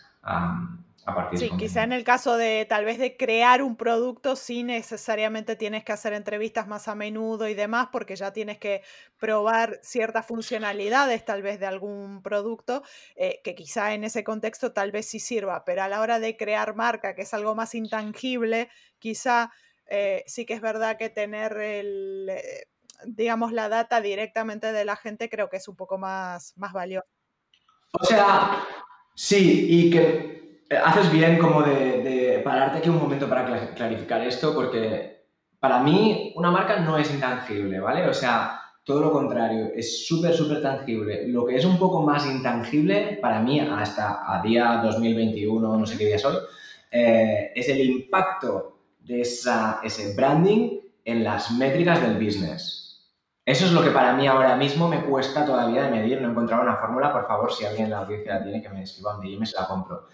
a partir sí, quizá en el caso de tal vez de crear un producto, sí necesariamente tienes que hacer entrevistas más a menudo y demás, porque ya tienes que probar ciertas funcionalidades tal vez de algún producto, eh, que quizá en ese contexto tal vez sí sirva, pero a la hora de crear marca, que es algo más intangible, quizá eh, sí que es verdad que tener el, eh, digamos, la data directamente de la gente creo que es un poco más, más valioso. O sea, sí, y que haces bien como de, pararte aquí un momento para clarificar esto, porque para mí una marca no es intangible, ¿vale? O sea, todo lo contrario, es súper, súper tangible. Lo que es un poco más intangible para mí, hasta a día 2021, no sé qué día soy, es el impacto de ese branding en las métricas del business. Eso es lo que para mí ahora mismo me cuesta todavía de medir. No he encontrado una fórmula, por favor, si alguien en la audiencia la tiene, que me escriba un y me se la compro.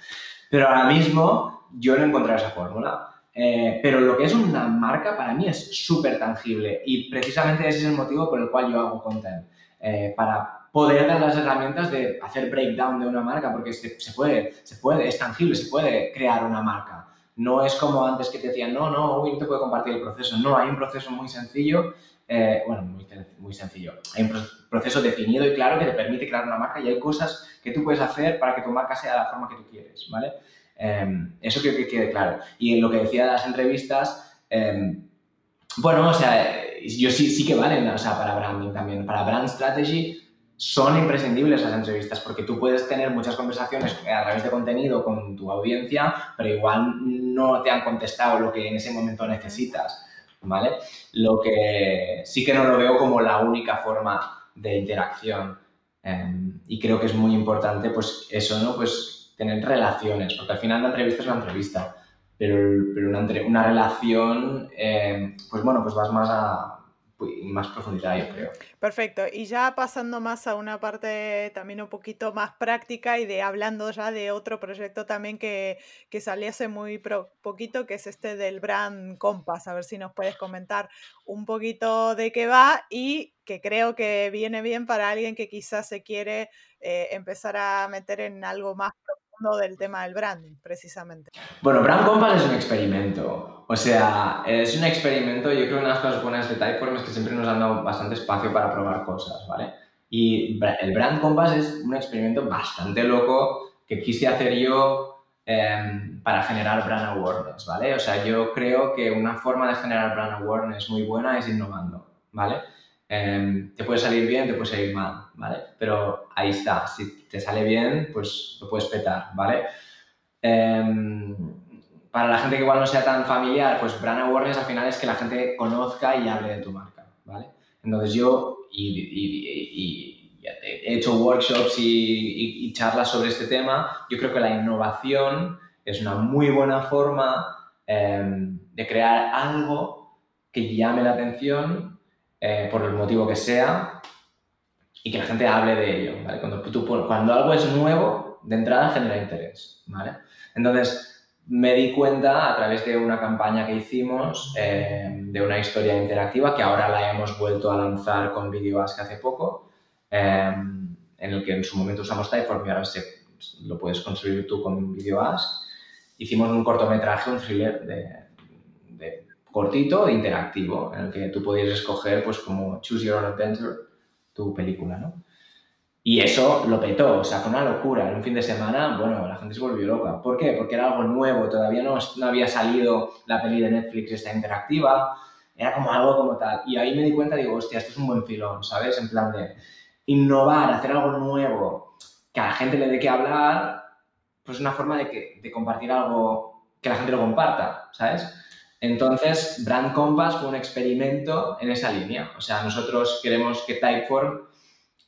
Pero ahora mismo yo no he encontrado esa fórmula. Eh, pero lo que es una marca para mí es súper tangible y precisamente ese es el motivo por el cual yo hago content. Eh, para poder dar las herramientas de hacer breakdown de una marca, porque se, puede, se puede, es tangible, se puede crear una marca. No es como antes que te decían, no, no, hoy no te puedo compartir el proceso. No, hay un proceso muy sencillo, eh, bueno, muy, sencillo. Hay un proceso definido y claro que te permite crear una marca y hay cosas que tú puedes hacer para que tu marca sea la forma que tú quieres, ¿vale? Em, eso quiero que quede claro. Y en lo que decía de las entrevistas, em, bueno, o sea, yo sí, sí que valen, o sea, para branding también, para brand strategy, son imprescindibles las entrevistas porque tú puedes tener muchas conversaciones a través de contenido con tu audiencia, pero igual no te han contestado lo que en ese momento necesitas, Lo que sí que no lo veo como la única forma de interacción em, y creo que es muy importante pues eso, ¿no? Pues tener relaciones, porque al final la entrevista es una entrevista, pero, pero una, una relación, em, pues bueno, pues vas más a más profundidad, yo creo. Perfecto. Y ya pasando más a una parte también un poquito más práctica y de hablando ya de otro proyecto también que, que salió hace muy poquito, que es este del Brand Compass. A ver si nos puedes comentar un poquito de qué va y que creo que viene bien para alguien que quizás se quiere eh, empezar a meter en algo más profundo del tema del branding, precisamente. Bueno, Brand Compass es un experimento. O sea, es un experimento. Yo creo que una de las cosas buenas de Typeform es que siempre nos han dado bastante espacio para probar cosas, ¿vale? Y el Brand Compass es un experimento bastante loco que quise hacer yo em, para generar brand awareness, ¿vale? O sea, yo creo que una forma de generar brand awareness muy buena es innovando, ¿vale? Em, te puede salir bien, te puede salir mal, ¿vale? Pero ahí está, si te sale bien, pues lo puedes petar, ¿vale? Em, para la gente que igual no sea tan familiar, pues brand awareness al final es que la gente conozca y hable de tu marca, ¿vale? Entonces yo, y, he hecho workshops y, charlas sobre este tema, yo creo que la innovación es una muy buena forma em, de crear algo que llame la atención eh, por el motivo que sea, y que la gente hable de ello, ¿vale? Cuando, tú, cuando algo es nuevo, de entrada genera interés, ¿vale? Entonces, me di cuenta a través de una campaña que hicimos, eh, de una historia interactiva, que ahora la hemos vuelto a lanzar con VideoAsk hace poco, eh, en el que en su momento usamos Typeform y ahora se, lo puedes construir tú con VideoAsk. Hicimos un cortometraje, un thriller de, de cortito e interactivo, en el que tú podías escoger, pues como Choose Your Own Adventure, tu película, ¿no? Y eso lo petó, o sea, fue una locura. En un fin de semana, bueno, la gente se volvió loca. ¿Por qué? Porque era algo nuevo, todavía no, no había salido la peli de Netflix esta interactiva, era como algo como tal. Y ahí me di cuenta, digo, hostia, esto es un buen filón, ¿sabes? En plan de innovar, hacer algo nuevo, que a la gente le dé que hablar, pues es una forma de, que, de compartir algo que la gente lo comparta, ¿sabes? Entonces, Brand Compass fue un experimento en esa línea. O sea, nosotros queremos que Typeform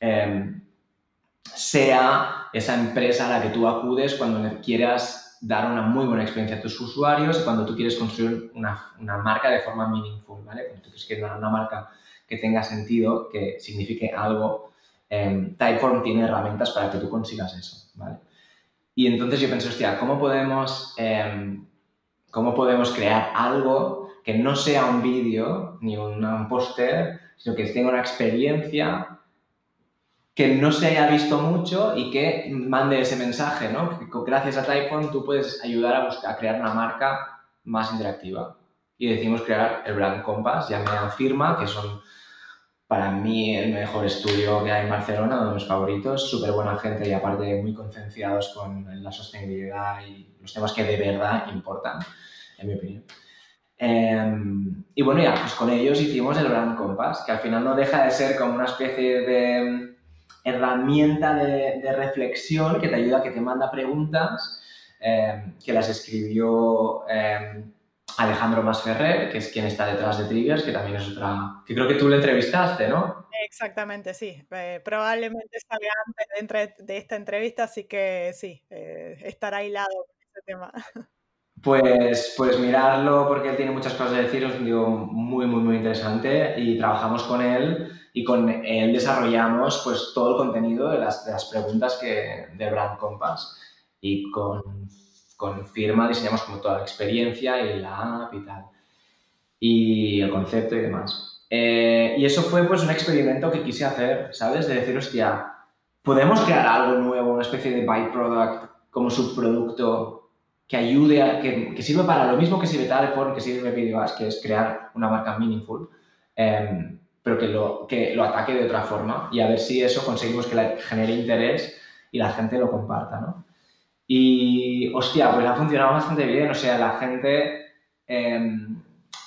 em, sea esa empresa a la que tú acudes cuando quieras dar una muy buena experiencia a tus usuarios y cuando tú quieres construir una, marca de forma meaningful, ¿vale? Cuando tú quieres que una, marca que tenga sentido, que signifique algo, em, Typeform tiene herramientas para que tú consigas eso, ¿vale? Y entonces yo pensé, hostia, ¿cómo podemos em, cómo podemos crear algo que no sea un vídeo ni un póster, sino que tenga una experiencia que no se haya visto mucho y que mande ese mensaje, ¿no? Que gracias a Typeform tú puedes ayudar a, buscar, a crear una marca más interactiva. Y decimos crear el Brand Compass, ya me firma, que son para mí el mejor estudio que hay en Barcelona, uno de mis favoritos, súper buena gente y aparte muy concienciados con la sostenibilidad y los temas que de verdad importan, en mi opinión. Em, y bueno, ya, pues con ellos hicimos el Brand Compass, que al final no deja de ser como una especie de herramienta de, reflexión que te ayuda, que te manda preguntas, em, que las escribió em, Alejandro Masferrer, que es quien está detrás de Triggers, que también es otra, que creo que tú le entrevistaste, ¿no? Exactamente, sí. Eh, probablemente salga antes de, esta entrevista, así que sí, eh, estará hilado con ese tema. Pues, pues mirarlo porque él tiene muchas cosas que decir, es digo, muy, muy, muy interesante y trabajamos con él y con él desarrollamos pues todo el contenido de las, de las preguntas que, de Brand Compass y con con firma diseñamos como toda la experiencia y la app y tal. Y el concepto y demás. Eh, y eso fue pues un experimento que quise hacer, ¿sabes? De decir, hostia, ¿podemos crear algo nuevo, una especie de byproduct como subproducto que ayude, a, que, que sirva para lo mismo que sirve Telephone, que sirve VideoAsk, que es crear una marca meaningful, em, pero que lo, que lo ataque de otra forma y a ver si eso conseguimos que la, genere interés y la gente lo comparta, ¿no? Y, hostia, pues ha funcionado bastante bien. O sea, la gente, em,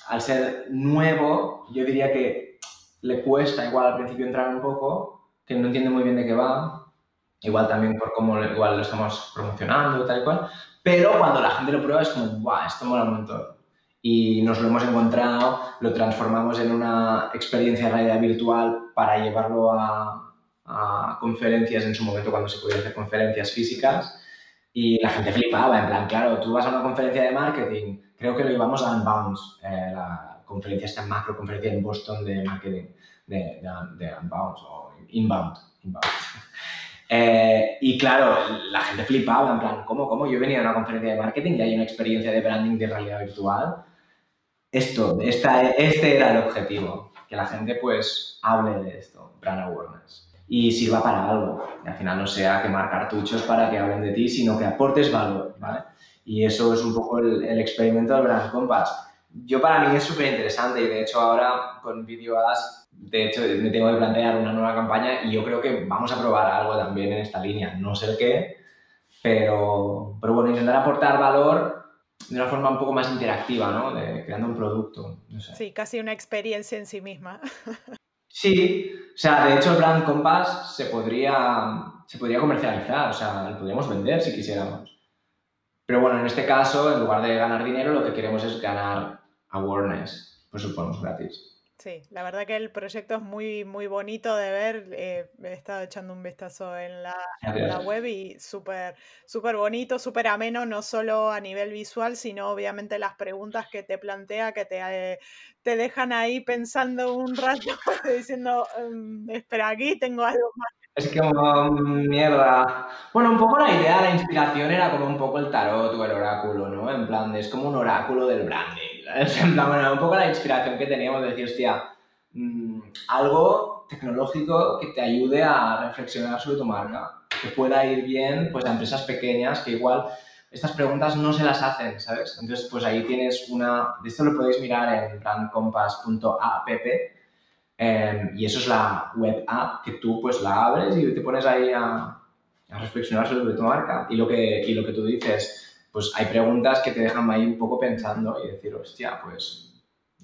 al ser nuevo, yo diría que le cuesta igual al principio entrar un poco, que no entiende muy bien de qué va. Igual también por cómo igual lo estamos promocionando, tal y cual. Pero cuando la gente lo prueba es como, guau, esto mola un montón. Y nos lo hemos encontrado, lo transformamos en una experiencia de realidad virtual para llevarlo a, a conferencias en su momento cuando se podían hacer conferencias físicas y la gente flipaba, en plan, claro, tú vas a una conferencia de marketing, creo que lo íbamos a Unbounce, eh, la conferencia, esta macro conferencia en Boston de marketing, de, de, Unbound o Inbound. Eh, y claro, la gente flipaba, en plan, ¿cómo, cómo? Yo venía a una conferencia de marketing y hay una experiencia de branding de realidad virtual. Esto, esta, este era el objetivo, que la gente pues hable de esto, brand awareness y sirva para algo. Y al final no sea quemar cartuchos para que hablen de ti, sino que aportes valor, ¿vale? Y eso es un poco el, experimento del Brand Compass. Yo para mí es súper interesante y de hecho ahora con Video Ads, de hecho me tengo que plantear una nueva campaña y yo creo que vamos a probar algo también en esta línea. No sé qué, pero, pero bueno, intentar aportar valor de una forma un poco más interactiva, ¿no? De, creando un producto. Sí, casi una experiencia en sí misma. Sí, o sea, de hecho el brand Compass se podría, se podría comercializar, o sea, lo podríamos vender si quisiéramos. Pero bueno, en este caso, en lugar de ganar dinero, lo que queremos es ganar awareness, pues lo ponemos gratis. Sí, la verdad que el proyecto es muy, muy bonito de ver. Eh, he estado echando un vistazo en la, web y súper súper bonito, súper ameno, no solo a nivel visual, sino obviamente las preguntas que te plantea, que te, eh, te dejan ahí pensando un rato, diciendo, em, espera, aquí tengo algo más. Es como mierda. Bueno, un poco la idea, la inspiración era como un poco el tarot o el oráculo, ¿no? En plan, es como un oráculo del branding. Bueno, un poco la inspiración que teníamos de decir, hostia, mm, algo tecnológico que te ayude a reflexionar sobre tu marca, que pueda ir bien pues a empresas pequeñas que igual estas preguntas no se las hacen, ¿sabes? Entonces, pues ahí tienes una, de esto lo podéis mirar en brandcompass.app em, y eso es la web app que tú pues la abres y te pones ahí a, a reflexionar sobre tu marca y lo que, y lo que tú dices, pues hay preguntas que te dejan ahí un poco pensando y decir, hostia, pues...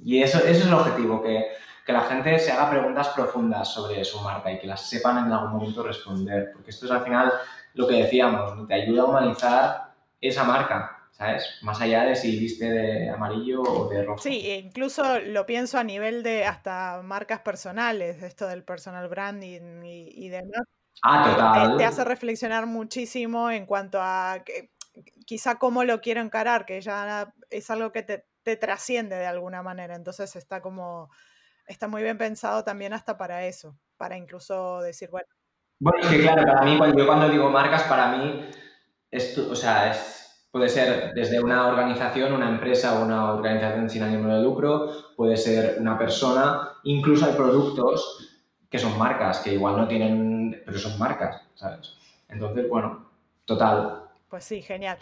Y eso, eso es el objetivo, que, que la gente se haga preguntas profundas sobre su marca y que las sepan en algún momento responder, porque esto es al final lo que decíamos, te ayuda a humanizar esa marca, ¿sabes? Más allá de si viste de amarillo o de rojo. Sí, e incluso lo pienso a nivel de hasta marcas personales, esto del personal branding y, y demás. Ah, total. Te, te hace reflexionar muchísimo en cuanto a que quizá cómo lo quiero encarar, que ya es algo que te, trasciende de alguna manera. Entonces está como, está muy bien pensado también hasta para eso, para incluso decir, bueno. Bueno, es que claro, para mí, cuando, yo cuando digo marcas, para mí, o sea, puede ser desde una organización, una empresa o una organización sin ánimo de lucro, puede ser una persona, incluso hay productos que son marcas, que igual no tienen, pero son marcas, ¿sabes? Entonces, bueno, total, pues sí, genial.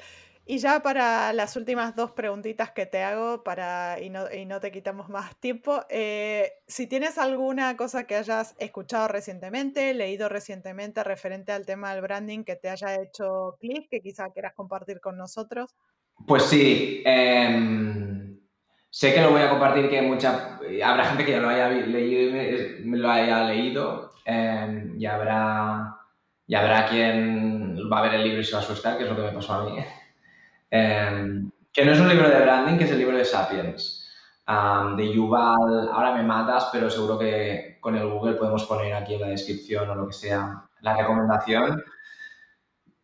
Y ya para las últimas dos preguntitas que te hago para, y, no, y no te quitamos más tiempo, eh, si tienes alguna cosa que hayas escuchado recientemente, leído recientemente referente al tema del branding que te haya hecho clic, que quizá quieras compartir con nosotros. Pues sí, em, sé que lo voy a compartir, que mucha, habrá gente que ya lo haya leído, lo haya leído em, y habrá y habrá quien va a ver el libro y se va a asustar, que es lo que me pasó a mí. Em, que no es un libro de branding, que es el libro de Sapiens, de Yuval. Ahora me matas, pero seguro que con el Google podemos poner aquí en la descripción o lo que sea la recomendación.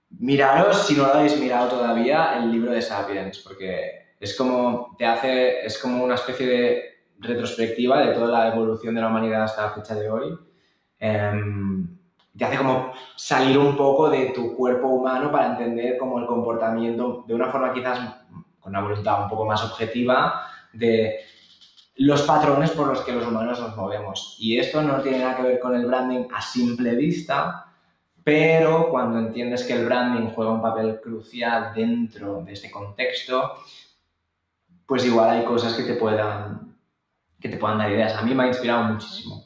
Miraros, si no lo habéis mirado todavía, el libro de Sapiens, porque es como, te hace, es como una especie de retrospectiva de toda la evolución de la humanidad hasta la fecha de hoy. Em, te hace como salir un poco de tu cuerpo humano para entender como el comportamiento de una forma quizás con una voluntad un poco más objetiva de los patrones por los que los humanos nos movemos. Y esto no tiene nada que ver con el branding a simple vista, pero cuando entiendes que el branding juega un papel crucial dentro de este contexto, pues igual hay cosas que te puedan, que te puedan dar ideas. A mí me ha inspirado muchísimo.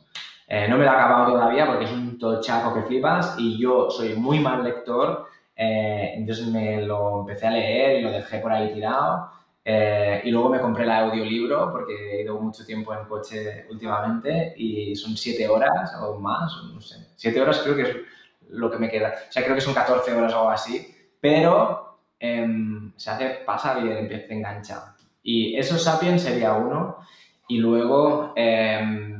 Eh, no me lo he acabado todavía porque es un tochaco que flipas y yo soy muy mal lector, eh, entonces me lo empecé a leer y lo dejé por ahí tirado. Eh, y luego me compré el audiolibro porque he ido mucho tiempo en coche últimamente y son siete horas o más, no sé. Siete horas creo que es lo que me queda. O sea, creo que son 14 horas o algo así, pero em, se hace, pasa bien, empieza a enganchar. Y eso Sapiens sería uno. Y luego... Em,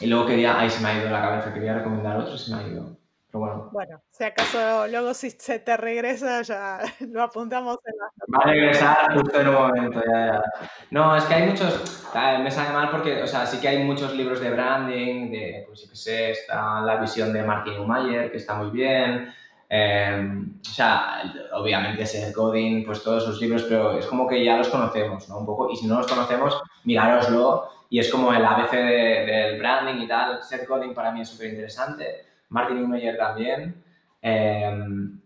y luego quería, ahí se me ha ido la cabeza, quería recomendar otro, se me ha ido. bueno. Bueno, si acaso luego si se te regresa ya lo apuntamos en la... Va a regresar justo en un momento, ya, ya. No, es que hay muchos... Me sale mal porque, o sea, sí que hay muchos libros de branding, de, pues sí que sé, está la visión de Martin Mayer, que está muy bien. Eh, o sea, obviamente Seth Godin, pues todos sus libros, pero es como que ya los conocemos, ¿no? Un poco, y si no los conocemos, mirároslo y es como el ABC del branding y tal. Seth Godin para mí es súper interesante, Martin Neumeyer también, em,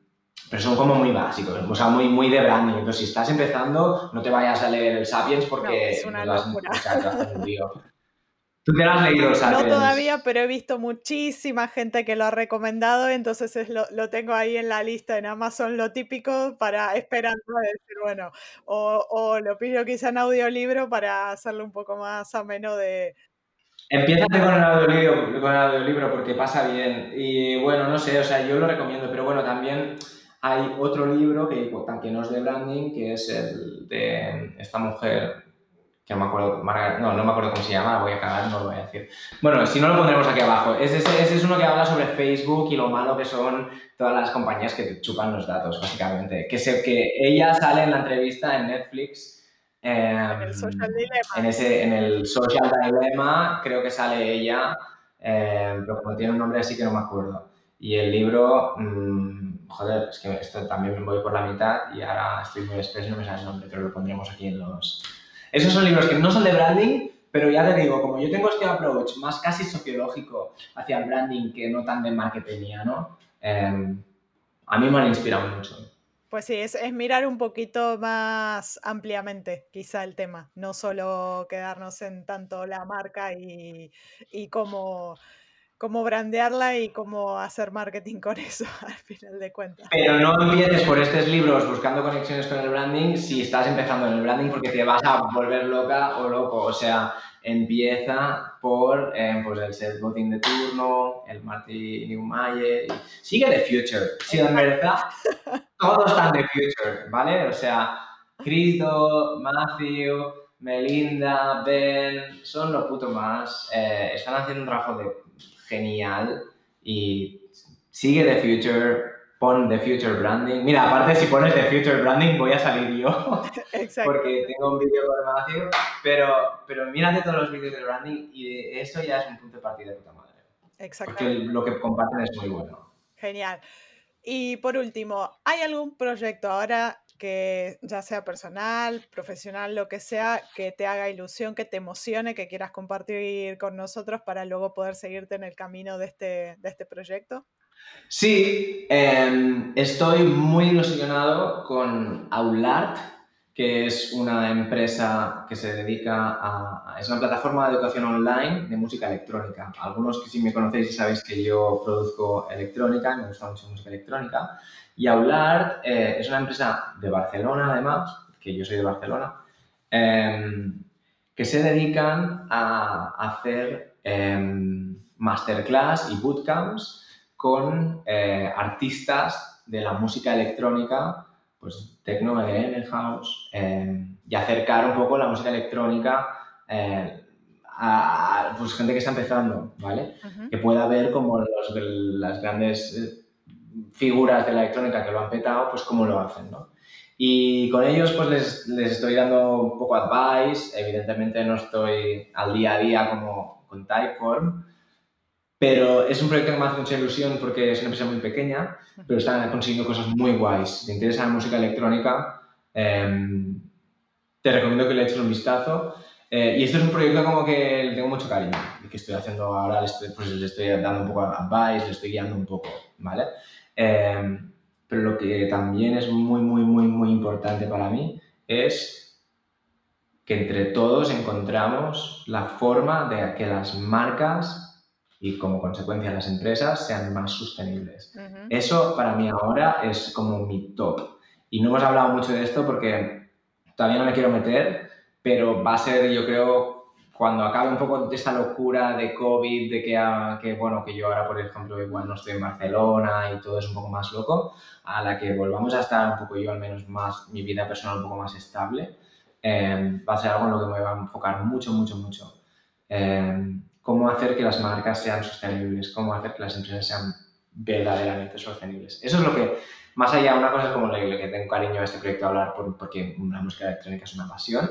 pero son como muy básicos, o sea, muy, muy de branding. Entonces, si estás empezando, no te vayas a leer el Sapiens porque es una vas, locura. ¿Tú te lo has leído? No todavía, pero he visto muchísima gente que lo ha recomendado, entonces es lo, lo, tengo ahí en la lista en Amazon, lo típico para esperando a decir, bueno, o, o lo pido quizá en audiolibro para hacerlo un poco más ameno de... Empieza con el, audiolibro, con el audiolibro porque pasa bien y bueno, no sé, o sea, yo lo recomiendo, pero bueno, también hay otro libro que, que no es de branding, que es el de esta mujer, que no me acuerdo, no, no me acuerdo cómo se llama, voy a cagar, no lo voy a decir. Bueno, si no lo pondremos aquí abajo. Ese, ese, es uno que habla sobre Facebook y lo malo que son todas las compañías que te chupan los datos, básicamente. Que, se, que ella sale en la entrevista en Netflix. Eh, en el Social Dilemma. En, ese, en el Social Dilemma, creo que sale ella, eh, pero como tiene un nombre así que no me acuerdo. Y el libro, mmm, joder, es que esto también me voy por la mitad y ahora estoy muy espeso y no me sale el nombre, pero lo pondremos aquí en los, esos son libros que no son de branding, pero ya te digo, como yo tengo este approach más casi sociológico hacia el branding que no tan de marketingiano, eh, a mí me han inspirado mucho. Pues sí, es, es, mirar un poquito más ampliamente quizá el tema, no solo quedarnos en tanto la marca y, y cómo cómo brandearla y cómo hacer marketing con eso, al final de cuentas. Pero no empieces por estos libros buscando conexiones con el branding si estás empezando en el branding porque te vas a volver loca o loco. O sea, empieza por eh, pues el Seth Godin de turno, el Marty Neumayer. Sigue The Future. Si en verdad todos están The Future, ¿vale? O sea, Cristo, Matthew, Melinda, Ben, son lo puto más. Eh, están haciendo un trabajo de genial y sigue The Future, pon The Future Branding. Mira, aparte si pones The Future Branding voy a salir yo, Exacto. porque tengo un vídeo con Matthew, pero, pero mírate todos los vídeos de branding y eso ya es un punto de partida de puta madre. Exacto. Porque lo que comparten es muy bueno. Genial. Y por último, ¿hay algún proyecto ahora que ya sea personal, profesional, lo que sea, que te haga ilusión, que te emocione, que quieras compartir con nosotros para luego poder seguirte en el camino de este, de este proyecto? Sí, eh, estoy muy ilusionado con Aulart, que es una empresa que se dedica a... Es una plataforma de educación online de música electrónica. Algunos que sí me conocéis sabéis que yo produzco electrónica, me gusta mucho música electrónica. Y Aulart eh, es una empresa de Barcelona, además, que yo soy de Barcelona, eh, que se dedican a hacer eh, masterclass y bootcamps con eh, artistas de la música electrónica, pues techno, EDM, house, eh, y acercar un poco la música electrónica eh, a, pues, gente que está empezando, ¿vale? Uh -huh. Que pueda ver como los, las grandes figuras de la electrónica que lo han petado, pues cómo lo hacen, ¿no? Y con ellos pues les, les, estoy dando un poco advice, evidentemente no estoy al día a día como con Typeform, pero es un proyecto que me hace mucha ilusión porque es una empresa muy pequeña, pero están consiguiendo cosas muy guays. Si te interesa la música electrónica, eh, te recomiendo que le eches un vistazo. Eh, y este es un proyecto como que le tengo mucho cariño que estoy haciendo ahora, le estoy, pues le estoy dando un poco advice, le estoy guiando un poco, ¿vale? Eh, pero lo que también es muy, muy, muy, muy importante para mí es que entre todos encontramos la forma de que las marcas y como consecuencia las empresas sean más sostenibles. Uh -huh. Eso para mí ahora es como mi top. Y no hemos hablado mucho de esto porque todavía no me quiero meter, pero va a ser, yo creo, cuando acabe un poco esta locura de COVID, de que, ah, que, bueno, que yo ahora, por ejemplo, igual no estoy en Barcelona y todo es un poco más loco, a la que volvamos a estar un poco yo, al menos más, mi vida personal un poco más estable, eh, va a ser algo en lo que me va a enfocar mucho, mucho, mucho. Eh, cómo hacer que las marcas sean sostenibles, cómo hacer que las empresas sean verdaderamente sostenibles. Eso es lo que, más allá, una cosa como lo que tengo cariño a este proyecto a hablar porque la música electrónica es una pasión,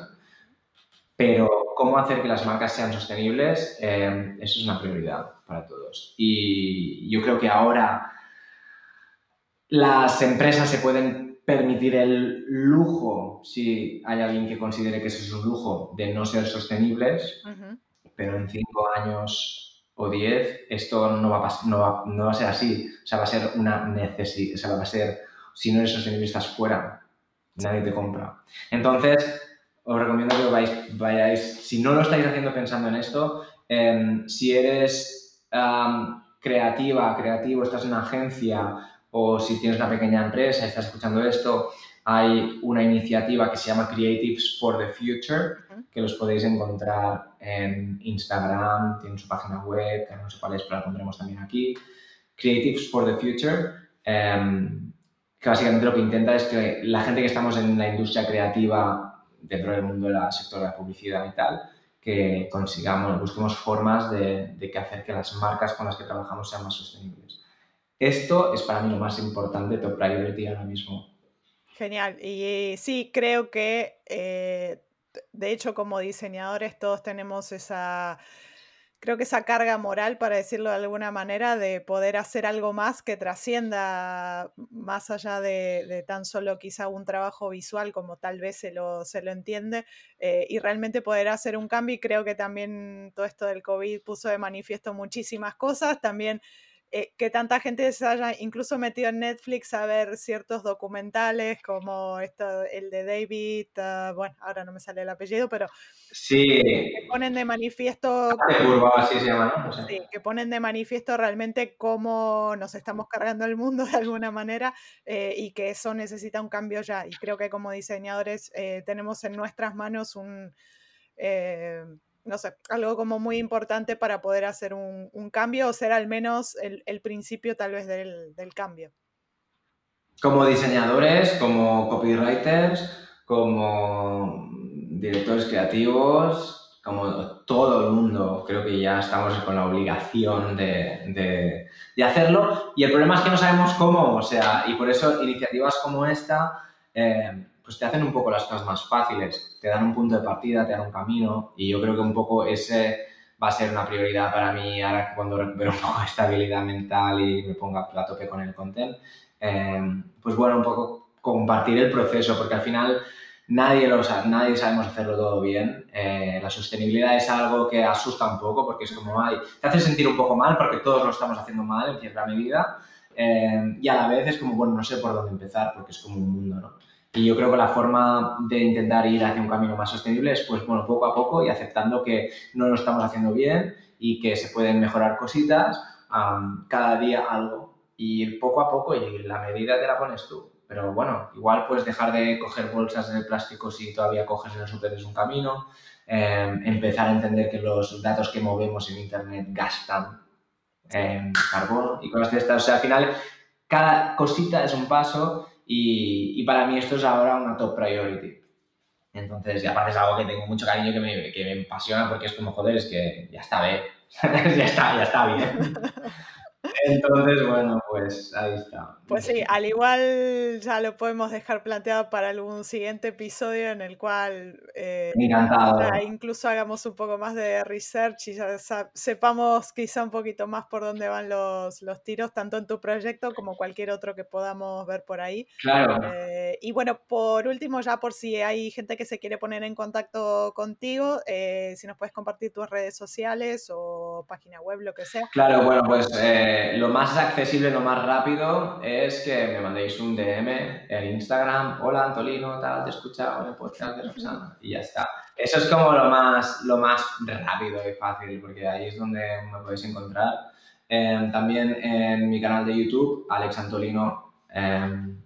pero cómo hacer que las marcas sean sostenibles, eh, eso es una prioridad para todos. Y yo creo que ahora las empresas se pueden permitir el lujo, si hay alguien que considere que eso es un lujo, de no ser sostenibles, pero en cinco años o diez esto no va, a no, va, no va a ser así. O sea, va a ser una necesidad, o sea, va a ser, si no eres sostenible estás fuera, nadie te compra. Entonces, os recomiendo que vais, vayáis, si no lo estáis haciendo pensando en esto, em, si eres creativa, creativo, estás en una agencia o si tienes una pequeña empresa y estás escuchando esto, hay una iniciativa que se llama Creatives for the Future, que los podéis encontrar en Instagram, tienen su página web, que no sé cuál es, pero la pondremos también aquí. Creatives for the Future, em, que básicamente lo que intenta es que la gente que estamos en la industria creativa dentro del mundo del sector de la publicidad y tal, que consigamos, busquemos formas de, de que hacer que las marcas con las que trabajamos sean más sostenibles. Esto es para mí lo más importante, top priority ahora mismo. Genial. Y sí, creo que, eh, de hecho, como diseñadores todos tenemos esa, creo que esa carga moral, para decirlo de alguna manera, de poder hacer algo más que trascienda más allá de, tan solo quizá un trabajo visual como tal vez se lo, se lo entiende eh, y realmente poder hacer un cambio. Y creo que también todo esto del COVID puso de manifiesto muchísimas cosas. También eh, que tanta gente se haya incluso metido en Netflix a ver ciertos documentales como esto, el de David, ah, bueno, ahora no me sale el apellido, pero sí. que ponen de manifiesto... así se llama, Sí, que ponen de manifiesto realmente cómo nos estamos cargando el mundo de alguna manera eh, y que eso necesita un cambio ya. Y creo que como diseñadores eh, tenemos en nuestras manos un no sé, algo como muy importante para poder hacer un, cambio o ser al menos el, principio tal vez del, cambio. Como diseñadores, como copywriters, como directores creativos, como todo el mundo, creo que ya estamos con la obligación de, hacerlo. Y el problema es que no sabemos cómo, o sea, y por eso iniciativas como esta eh, pues te hacen un poco las cosas más fáciles, te dan un punto de partida, te dan un camino y yo creo que un poco ese va a ser una prioridad para mí ahora cuando recupero un poco estabilidad mental y me ponga a tope con el content. Eh, pues bueno, un poco compartir el proceso porque al final nadie, lo, nadie sabemos hacerlo todo bien. Eh, la sostenibilidad es algo que asusta un poco porque es como, ay, te hace sentir un poco mal porque todos lo estamos haciendo mal en cierta medida. Eh, y a la vez es como, bueno, no sé por dónde empezar porque es como un mundo, ¿no? Y yo creo que la forma de intentar ir hacia un camino más sostenible es, pues, bueno, poco a poco y aceptando que no lo estamos haciendo bien y que se pueden mejorar cositas, cada día algo. Y ir poco a poco y la medida te la pones tú. Pero bueno, igual puedes dejar de coger bolsas de plástico si todavía coges en el súper es un camino. Em, empezar a entender que los datos que movemos en Internet gastan eh, y cosas de estas. O sea, al final, cada cosita es un paso y, para mí esto es ahora una top priority. Entonces, y aparte es algo que tengo mucho cariño, que me, que me apasiona porque es como, joder, es que ya está bien. ya está, ya está bien. Entonces, bueno, pues ahí está. Pues sí, al igual ya lo podemos dejar planteado para algún siguiente episodio en el cual eh, Encantado. incluso hagamos un poco más de research y ya sepamos quizá un poquito más por dónde van los, los tiros, tanto en tu proyecto como cualquier otro que podamos ver por ahí. Claro. Eh, y bueno, por último, ya por si hay gente que se quiere poner en contacto contigo, eh, si nos puedes compartir tus redes sociales o página web, lo que sea. Claro, bueno, pues lo más accesible, lo más rápido es que me mandéis un DM en Instagram, hola Antolino, tal, te he escuchado en el podcast de Roxana, y ya está. Eso es como lo más, lo más rápido y fácil, porque ahí es donde me podéis encontrar. Em, también en mi canal de YouTube, Alex Antolino, em,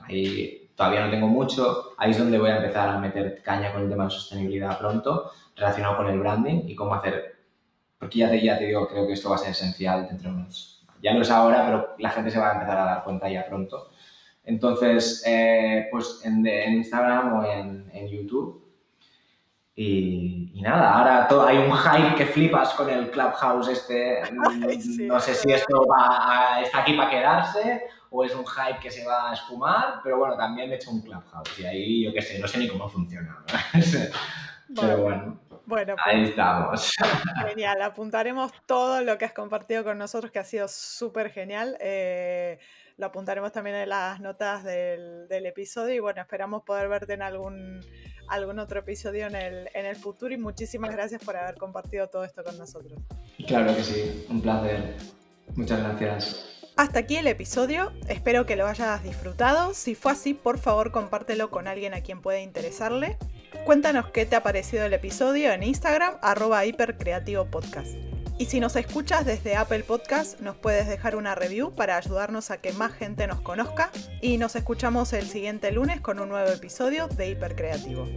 ahí todavía no tengo mucho, ahí es donde voy a empezar a meter caña con el tema de sostenibilidad pronto, relacionado con el branding y cómo hacer, porque ya te, ya te digo, creo que esto va a ser esencial dentro de unos ya no es ahora, pero la gente se va a empezar a dar cuenta ya pronto. Entonces, eh, pues en, Instagram o en, YouTube. Y, nada, ahora todo, hay un hype que flipas con el Clubhouse este. no sé si esto va está aquí para quedarse o es un hype que se va a esfumar, pero bueno, también he hecho un Clubhouse y ahí yo qué sé, no sé ni cómo funciona. pero bueno. Bueno, ahí pues, estamos. Genial, apuntaremos todo lo que has compartido con nosotros, que ha sido súper genial. Eh, lo apuntaremos también en las notas del, del, episodio y bueno, esperamos poder verte en algún, algún otro episodio en el, en el futuro y muchísimas gracias por haber compartido todo esto con nosotros. Claro que sí, un placer. Muchas gracias. Hasta aquí el episodio, espero que lo hayas disfrutado. Si fue así, por favor compártelo con alguien a quien pueda interesarle. Cuéntanos qué te ha parecido el episodio en Instagram, arroba hipercreativopodcast. Y si nos escuchas desde Apple Podcast, nos puedes dejar una review para ayudarnos a que más gente nos conozca. Y nos escuchamos el siguiente lunes con un nuevo episodio de Hipercreativo.